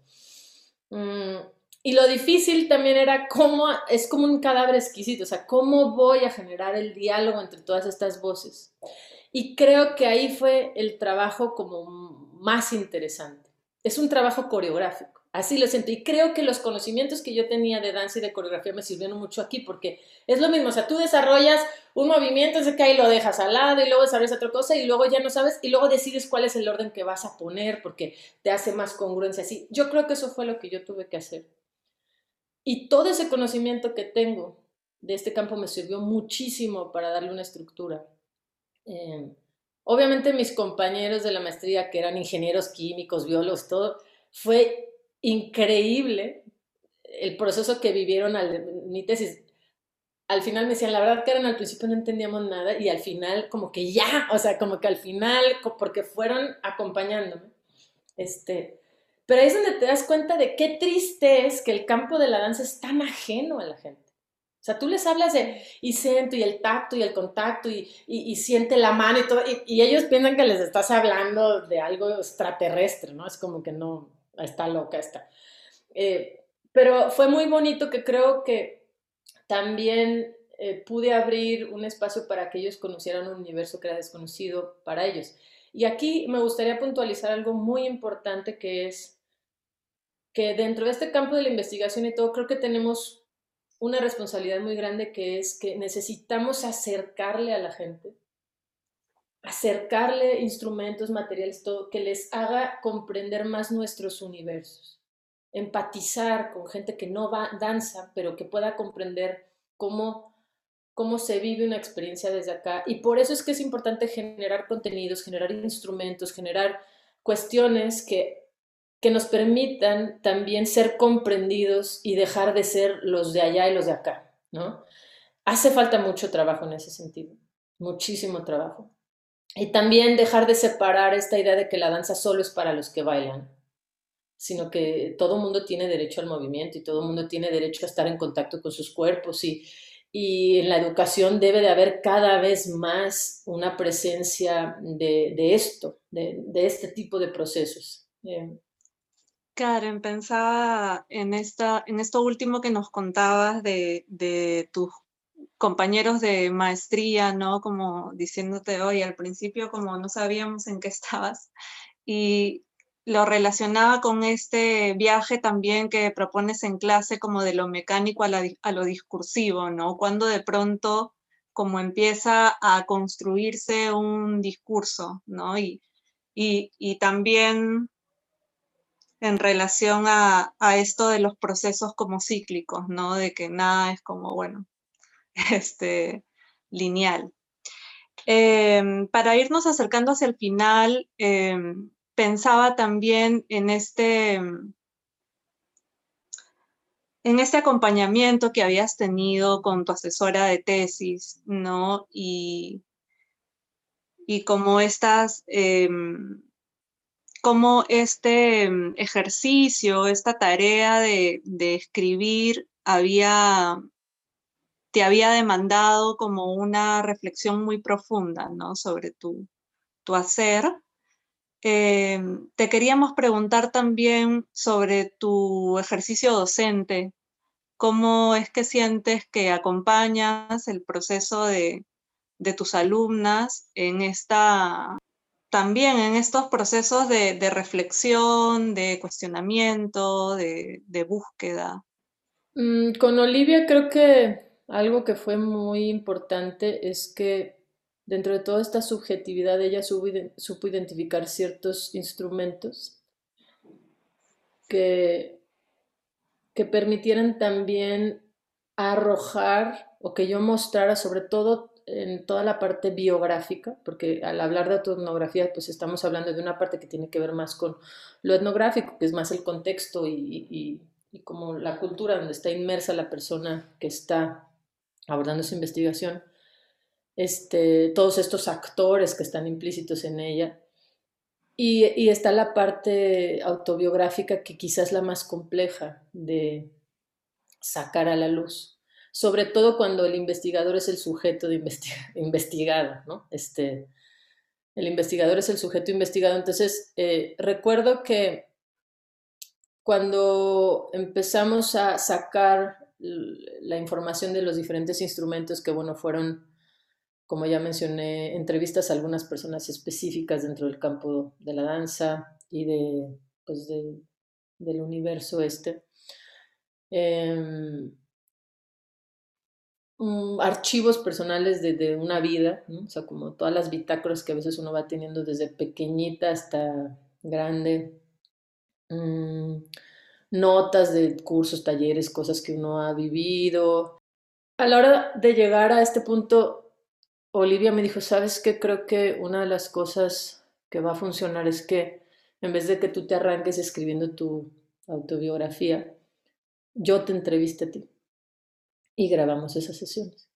Mm, y lo difícil también era cómo, es como un cadáver exquisito, o sea, cómo voy a generar el diálogo entre todas estas voces. Y creo que ahí fue el trabajo como más interesante. Es un trabajo coreográfico, así lo siento. Y creo que los conocimientos que yo tenía de danza y de coreografía me sirvieron mucho aquí, porque es lo mismo, o sea, tú desarrollas un movimiento, se cae y lo dejas al lado, y luego desarrollas otra cosa, y luego ya no sabes, y luego decides cuál es el orden que vas a poner, porque te hace más congruencia así. Yo creo que eso fue lo que yo tuve que hacer y todo ese conocimiento que tengo de este campo me sirvió muchísimo para darle una estructura. Eh, obviamente mis compañeros de la maestría, que eran ingenieros químicos, biólogos, todo, fue increíble el proceso que vivieron al mi tesis. Al final me decían, la verdad eran al principio no entendíamos nada y al final como que ya, o sea, como que al final, porque fueron acompañándome. Este, pero ahí es donde te das cuenta de qué triste es que el campo de la danza es tan ajeno a la gente. O sea, tú les hablas de y siento y el tacto y el contacto y, y, siente la mano y todo, y, ellos piensan que les estás hablando de algo extraterrestre, ¿no? Es como que no, está loca, está. Eh, pero fue muy bonito que creo que también eh, pude abrir un espacio para que ellos conocieran un universo que era desconocido para ellos. Y aquí me gustaría puntualizar algo muy importante que es que dentro de este campo de la investigación y todo, creo que tenemos una responsabilidad muy grande que es que necesitamos acercarle a la gente, acercarle instrumentos, materiales, todo, que les haga comprender más nuestros universos, empatizar con gente que no va, danza, pero que pueda comprender cómo cómo se vive una experiencia desde acá. Y por eso es que es importante generar contenidos, generar instrumentos, generar cuestiones que, que nos permitan también ser comprendidos y dejar de ser los de allá y los de acá, ¿no? Hace falta mucho trabajo en ese sentido, muchísimo trabajo. Y también dejar de separar esta idea de que la danza solo es para los que bailan, sino que todo mundo tiene derecho al movimiento y todo mundo tiene derecho a estar en contacto con sus cuerpos y, y en la educación debe de haber cada vez más una presencia de, esto, de, este tipo de procesos.
Eh, Karen, pensaba en, esta, en esto último que nos contabas de, de tus compañeros de maestría, ¿no? Como diciéndote, hoy al principio como no sabíamos en qué (laughs) estabas. Y lo relacionaba con este viaje también que propones en clase como de lo mecánico a, lo discursivo, ¿no? Cuando de pronto como empieza a construirse un discurso, ¿no? Y, y, también en relación a, esto de los procesos como cíclicos, ¿no? De que nada es como, bueno, (laughs) este, lineal. Em, para irnos acercando hacia el final, em, pensaba también en este, en este acompañamiento que habías tenido con tu asesora de tesis, ¿no? Y, y cómo estas, em, cómo este em, ejercicio, esta tarea de, de escribir había, te había demandado como una reflexión muy profunda, ¿no? Sobre tu, tu hacer Em, te queríamos preguntar también sobre tu ejercicio docente. ¿Cómo es que sientes que acompañas el proceso de, tus alumnas en esta, también en estos procesos de, reflexión, de cuestionamiento, de, búsqueda?
Mm, con Olivia creo que algo que fue muy importante es que dentro de toda esta subjetividad ella supo, identificar ciertos instrumentos que, que permitieran también arrojar o que yo mostrara sobre todo en toda la parte biográfica, porque al hablar de etnografía, pues estamos hablando de una parte que tiene que ver más con lo etnográfico, que es más el contexto y, y como la cultura donde está inmersa la persona que está abordando esa investigación este, todos estos actores que están implícitos en ella. Y, está la parte autobiográfica que quizás es la más compleja de sacar a la luz, sobre todo cuando el investigador es el sujeto de (laughs) investigado, ¿no? Este, el investigador es el sujeto investigado. Entonces, eh, recuerdo que cuando empezamos a sacar la información de los diferentes instrumentos que, bueno, fueron como ya mencioné, entrevistas a algunas personas específicas dentro del campo de la danza y de, pues del universo este. Em, mm, archivos personales de, una vida, o sea, como todas las bitácoras que a veces uno va teniendo desde pequeñita hasta grande, mm, notas de cursos, talleres, cosas que uno ha vivido, a la hora de llegar a este punto, Olivia me dijo, ¿sabes qué? Creo que una de las cosas que va a funcionar es que en vez de que tú te arranques escribiendo tu autobiografía, yo te entreviste a ti y grabamos esas sesiones.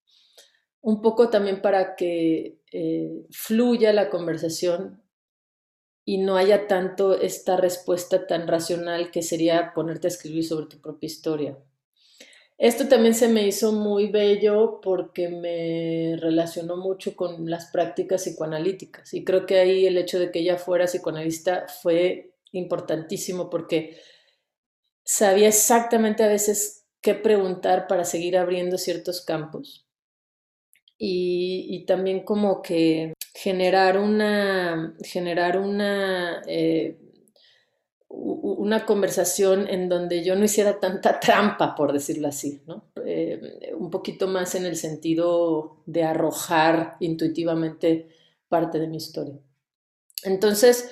Un poco también para que eh, fluya la conversación y no haya tanto esta respuesta tan racional que sería ponerte a escribir sobre tu propia historia. Esto también se me hizo muy bello porque me relacionó mucho con las prácticas psicoanalíticas y creo que ahí el hecho de que ella fuera psicoanalista fue importantísimo porque sabía exactamente a veces qué preguntar para seguir abriendo ciertos campos y, también como que generar una, generar una, eh, una conversación en donde yo no hiciera tanta trampa, por decirlo así, eh, un poquito más en el sentido de arrojar intuitivamente parte de mi historia. Entonces,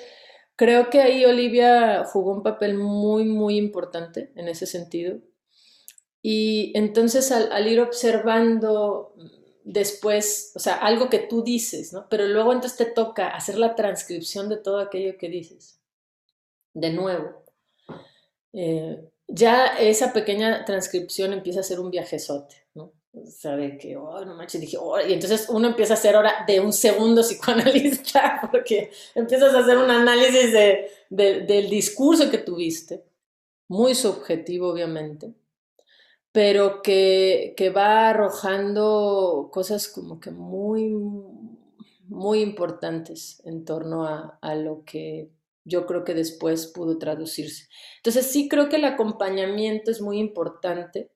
creo que ahí Olivia jugó un papel muy, muy importante en ese sentido. Y entonces al ir observando después, o sea, algo que tú dices, ¿no? Pero luego entonces te toca hacer la transcripción de todo aquello que dices. De nuevo. Eh, ya esa pequeña transcripción empieza a ser un viajezote, ¿no? Sabe que, oh, no manches, dije, oh, y entonces uno empieza a hacer ahora de un segundo (laughs) psicoanalista, porque empiezas a hacer un análisis del discurso que tuviste, muy subjetivo, obviamente, pero que, va arrojando cosas como que muy, muy importantes en torno a, a, lo que yo creo que después pudo traducirse. Entonces sí creo que el acompañamiento es muy importante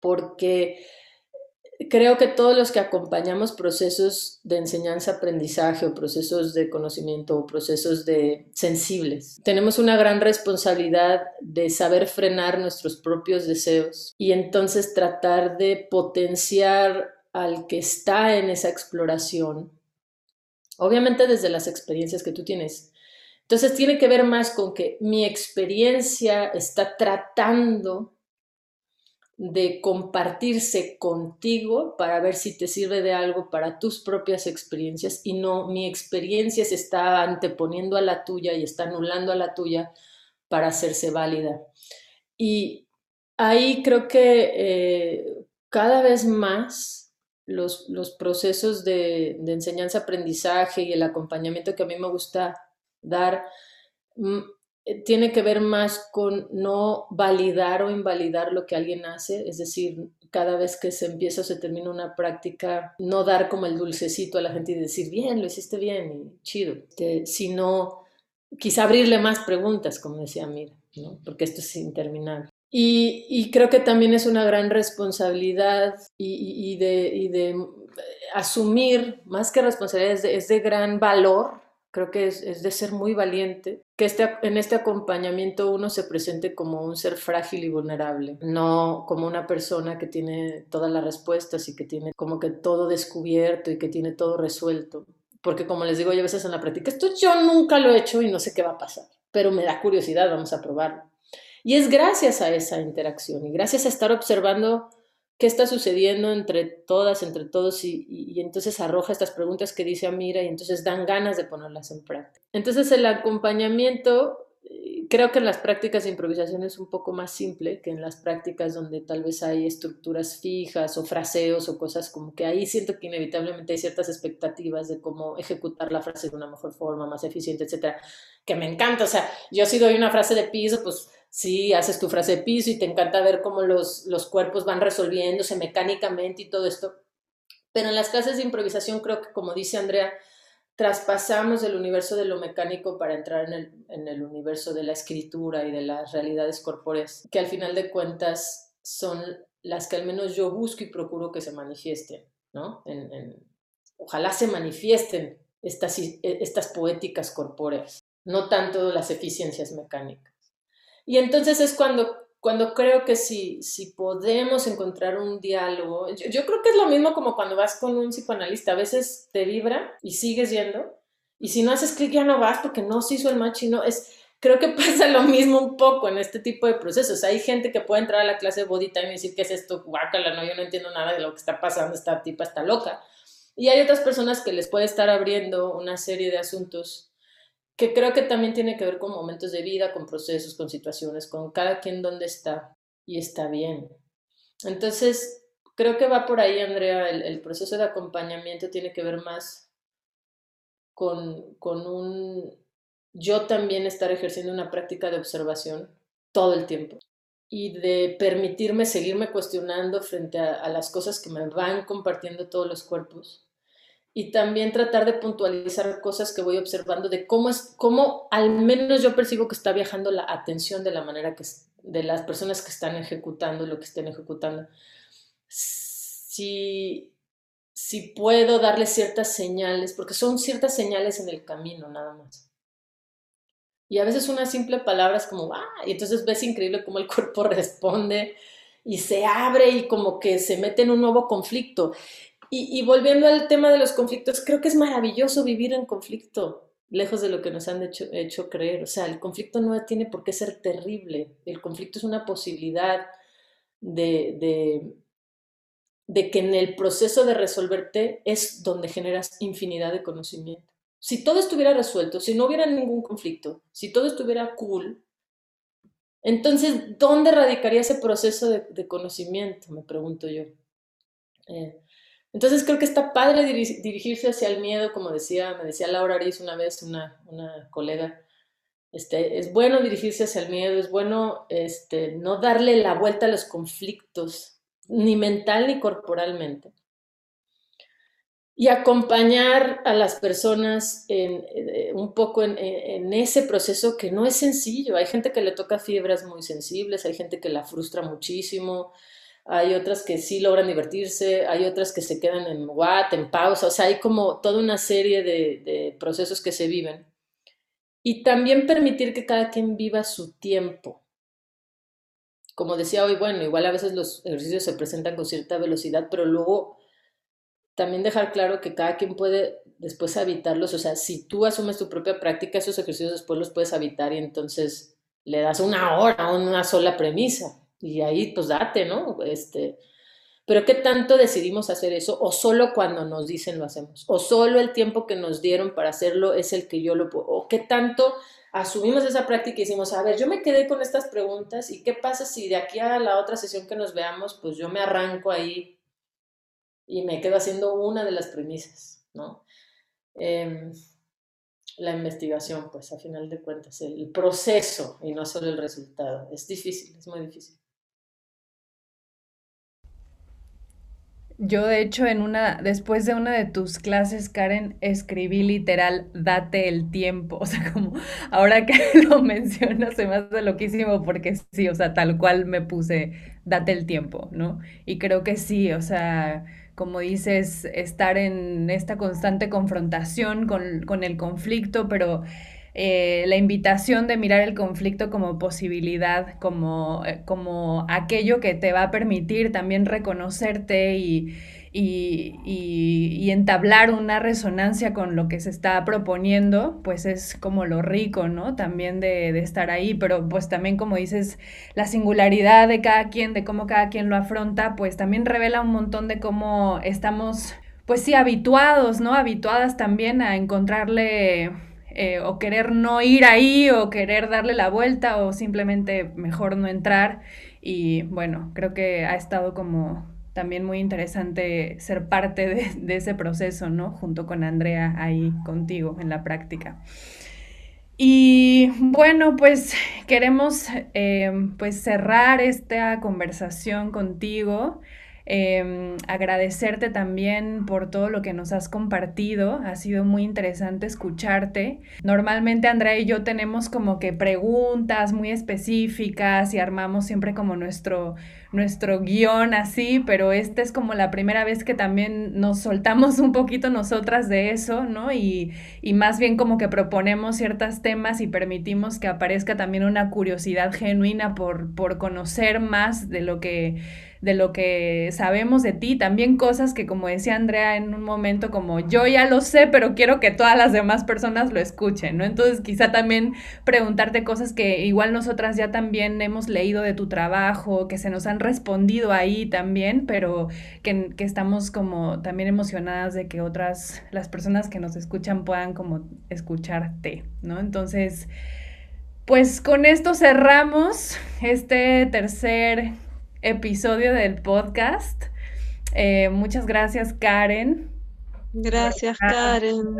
porque creo que todos los que acompañamos procesos de enseñanza-aprendizaje o procesos de conocimiento o procesos de sensibles, tenemos una gran responsabilidad de saber frenar nuestros propios deseos y entonces tratar de potenciar al que está en esa exploración, obviamente desde las experiencias que tú tienes. Entonces tiene que ver más con que mi experiencia está tratando de compartirse contigo para ver si te sirve de algo para tus propias experiencias y no mi experiencia se está anteponiendo a la tuya y está anulando a la tuya para hacerse válida. Y ahí creo que eh, cada vez más los, procesos de, de enseñanza-aprendizaje y el acompañamiento que a mí me gusta dar mm, tiene que ver más con no validar o invalidar lo que alguien hace, es decir, cada vez que se empieza o se termina una práctica, no dar como el dulcecito a la gente y decir, bien, lo hiciste bien chido, este, sino quizá abrirle más preguntas, como decía Mira, porque esto es interminable. Y, creo que también es una gran responsabilidad y, de, de, asumir, más que responsabilidad, es de gran valor creo que es, de ser muy valiente, que este, en este acompañamiento uno se presente como un ser frágil y vulnerable, no como una persona que tiene todas las respuestas y que tiene como que todo descubierto y que tiene todo resuelto. Porque como les digo yo a veces en la práctica, esto yo nunca lo he hecho y no sé qué va a pasar, pero me da curiosidad, vamos a probarlo. Y es gracias a esa interacción y gracias a estar observando qué está sucediendo entre todas, entre todos, y, entonces arroja estas preguntas que dice Amira y entonces dan ganas de ponerlas en práctica. Entonces el acompañamiento, eh, creo que en las prácticas de improvisación es un poco más simple que en las prácticas donde tal vez hay estructuras fijas o fraseos o cosas como que ahí siento que inevitablemente hay ciertas expectativas de cómo ejecutar la frase de una mejor forma, más eficiente, etcétera, que me encanta. O sea, yo si doy una frase de piso, pues sí, haces tu frase de piso y te encanta ver cómo los, los cuerpos van resolviéndose mecánicamente y todo esto. Pero en las clases de improvisación creo que, como dice Andrea, traspasamos el universo de lo mecánico para entrar en el, en el universo de la escritura y de las realidades corpóreas, que al final de cuentas son las que al menos yo busco y procuro que se manifiesten, ¿no? ojalá se manifiesten estas, estas poéticas corpóreas, no tanto las eficiencias mecánicas. Y entonces es cuando, cuando creo que si, si podemos encontrar un diálogo, yo, creo que es lo mismo como cuando vas con un psicoanalista, a veces te vibra y sigues yendo, y si no haces clic ya no vas porque no se hizo el match y no, es, creo que (laughs) pasa lo mismo un poco en este tipo de procesos. Hay gente que puede entrar a la clase de body time y decir, ¿qué es esto? Guácala, no, yo no entiendo nada de lo que está pasando, esta tipa está loca. Y hay otras personas que les puede estar abriendo una serie de asuntos que creo que también tiene que ver con momentos de vida, con procesos, con situaciones, con cada quien donde está y está bien. Entonces, creo que va por ahí, Andrea, el, proceso de acompañamiento tiene que ver más con, con un yo también estar ejerciendo una práctica de observación todo el tiempo y de permitirme seguirme cuestionando frente a, las cosas que me van compartiendo todos los cuerpos y también tratar de puntualizar cosas que voy observando de cómo es cómo al menos yo percibo que está viajando la atención de la manera que de las personas que están ejecutando lo que estén ejecutando. Si si puedo darle ciertas señales porque son ciertas señales en el camino nada más. Y a veces una simple palabra es como ah y entonces ves increíble cómo el (laughs) cuerpo responde y se abre y como que se mete en un nuevo conflicto y, volviendo al tema de los conflictos, creo que es maravilloso vivir en conflicto, lejos de lo que nos han hecho, creer. O sea, el conflicto no tiene por qué ser terrible. El conflicto es una posibilidad de que en el proceso de resolverte es donde generas infinidad de conocimiento. Si todo estuviera resuelto, si no hubiera ningún conflicto, si todo estuviera cool, entonces, ¿dónde radicaría ese proceso de, conocimiento? Me pregunto yo. Eh, entonces creo que está padre dirigirse hacia el miedo, como decía, me decía Laura Ariz una vez, una, colega, este, es bueno dirigirse hacia el miedo, es bueno este, no darle la vuelta a los conflictos, ni mental ni corporalmente. Y acompañar a las personas en, eh, un poco en, en, ese proceso que no es sencillo. Hay gente que le toca fibras muy sensibles, hay gente que la frustra muchísimo, hay otras que sí logran divertirse, hay otras que se quedan en what, en pausa, o sea, hay como toda una serie de, procesos que se viven. Y también permitir que cada quien viva su tiempo. Como decía hoy, bueno, igual a veces los ejercicios se presentan con cierta velocidad, pero luego también dejar claro que cada quien puede después habitarlos, o sea, si tú asumes tu propia práctica, esos ejercicios después los puedes habitar y entonces le das una hora a una sola premisa y ahí pues date, ¿no? Este, pero ¿qué tanto decidimos hacer eso? O solo cuando nos dicen lo hacemos. O solo el tiempo que nos dieron para hacerlo es el que yo lo puedo. O qué tanto asumimos esa práctica y decimos, a ver, yo me quedé con estas preguntas y qué pasa si de aquí a la otra sesión que nos veamos, pues yo me arranco ahí y me quedo haciendo una de las premisas, ¿no? Em, la investigación, pues a final de cuentas, el proceso y no solo el resultado. Es difícil, es muy difícil.
Yo, de hecho, en una, después de una de tus clases, Karen, escribí literal, date el tiempo. (laughs) O sea, como ahora que (laughs) lo mencionas, se me hace loquísimo porque sí, o sea, tal cual me puse, date el tiempo, ¿no? Y creo que sí, o sea, como dices, estar en esta constante confrontación con, con el conflicto, pero eh, la invitación de mirar el conflicto como posibilidad, como, eh, como aquello que te va a permitir también reconocerte y, y, entablar una resonancia con lo que se está proponiendo, pues es como lo rico, ¿no? También de, de, estar ahí, pero pues también como dices, la singularidad de cada quien, de cómo cada quien lo afronta, pues también revela un montón de cómo estamos, pues sí, habituados, ¿no? Habituadas también a encontrarle eh, o querer no ir ahí o querer darle la vuelta o simplemente mejor no entrar. Y bueno, creo que ha estado como también muy interesante ser parte de, ese proceso, ¿no? Junto con Andrea ahí contigo en la práctica. Y bueno, pues queremos eh, pues cerrar esta conversación contigo Em, agradecerte también por todo lo que nos has compartido. Ha sido muy interesante escucharte. Normalmente Andrea y yo tenemos como que preguntas muy específicas y armamos siempre como nuestro, nuestro guion así, pero esta es como la primera vez que también nos soltamos un poquito nosotras de eso, ¿no? Y, y más bien como que proponemos ciertos temas y permitimos que aparezca también una curiosidad genuina por, por conocer más de lo que de lo que sabemos de ti, también cosas que como decía Andrea en un momento como yo ya lo sé, pero quiero que todas las demás personas lo escuchen, ¿no? Entonces quizá también preguntarte cosas que igual nosotras ya también hemos leído de tu trabajo, que se nos han respondido ahí también, pero que, que estamos como también emocionadas de que otras, las personas que nos escuchan puedan como escucharte, ¿no? Entonces... Pues con esto cerramos este tercer episodio del podcast. Eh, muchas gracias, Karen.
Gracias, Karen.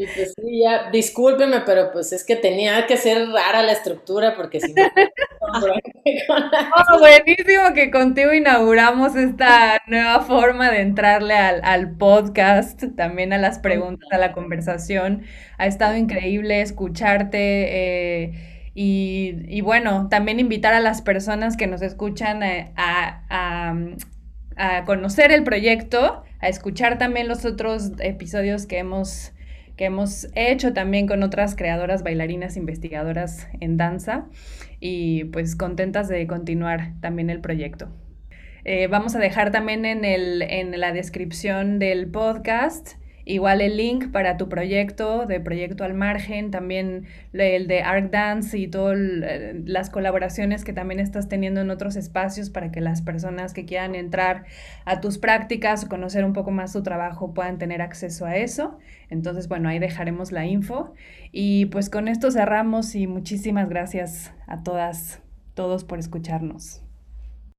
Y pues sí, ya, discúlpeme, pero pues es que tenía que ser rara la estructura porque si no... (laughs)
oh, buenísimo que contigo inauguramos esta nueva forma de entrarle al, podcast, también a las preguntas, a la conversación. Ha estado increíble escucharte. Eh, y, bueno, también invitar a las personas que nos escuchan eh, a, a, conocer el proyecto, a escuchar también los otros episodios que hemos que hemos hecho también con otras creadoras, bailarinas, investigadoras en danza y pues contentas de continuar también el proyecto. Eh, vamos a dejar también en, el, en la descripción del podcast Igual el link para tu proyecto de Proyecto al Margen, también el de Arc Dance y todas eh, las colaboraciones que también estás teniendo en otros espacios para que las personas que quieran entrar a tus prácticas o conocer un poco más tu trabajo puedan tener acceso a eso. Entonces, bueno, ahí dejaremos la info. Y pues con esto cerramos y muchísimas gracias a todas, todos por escucharnos.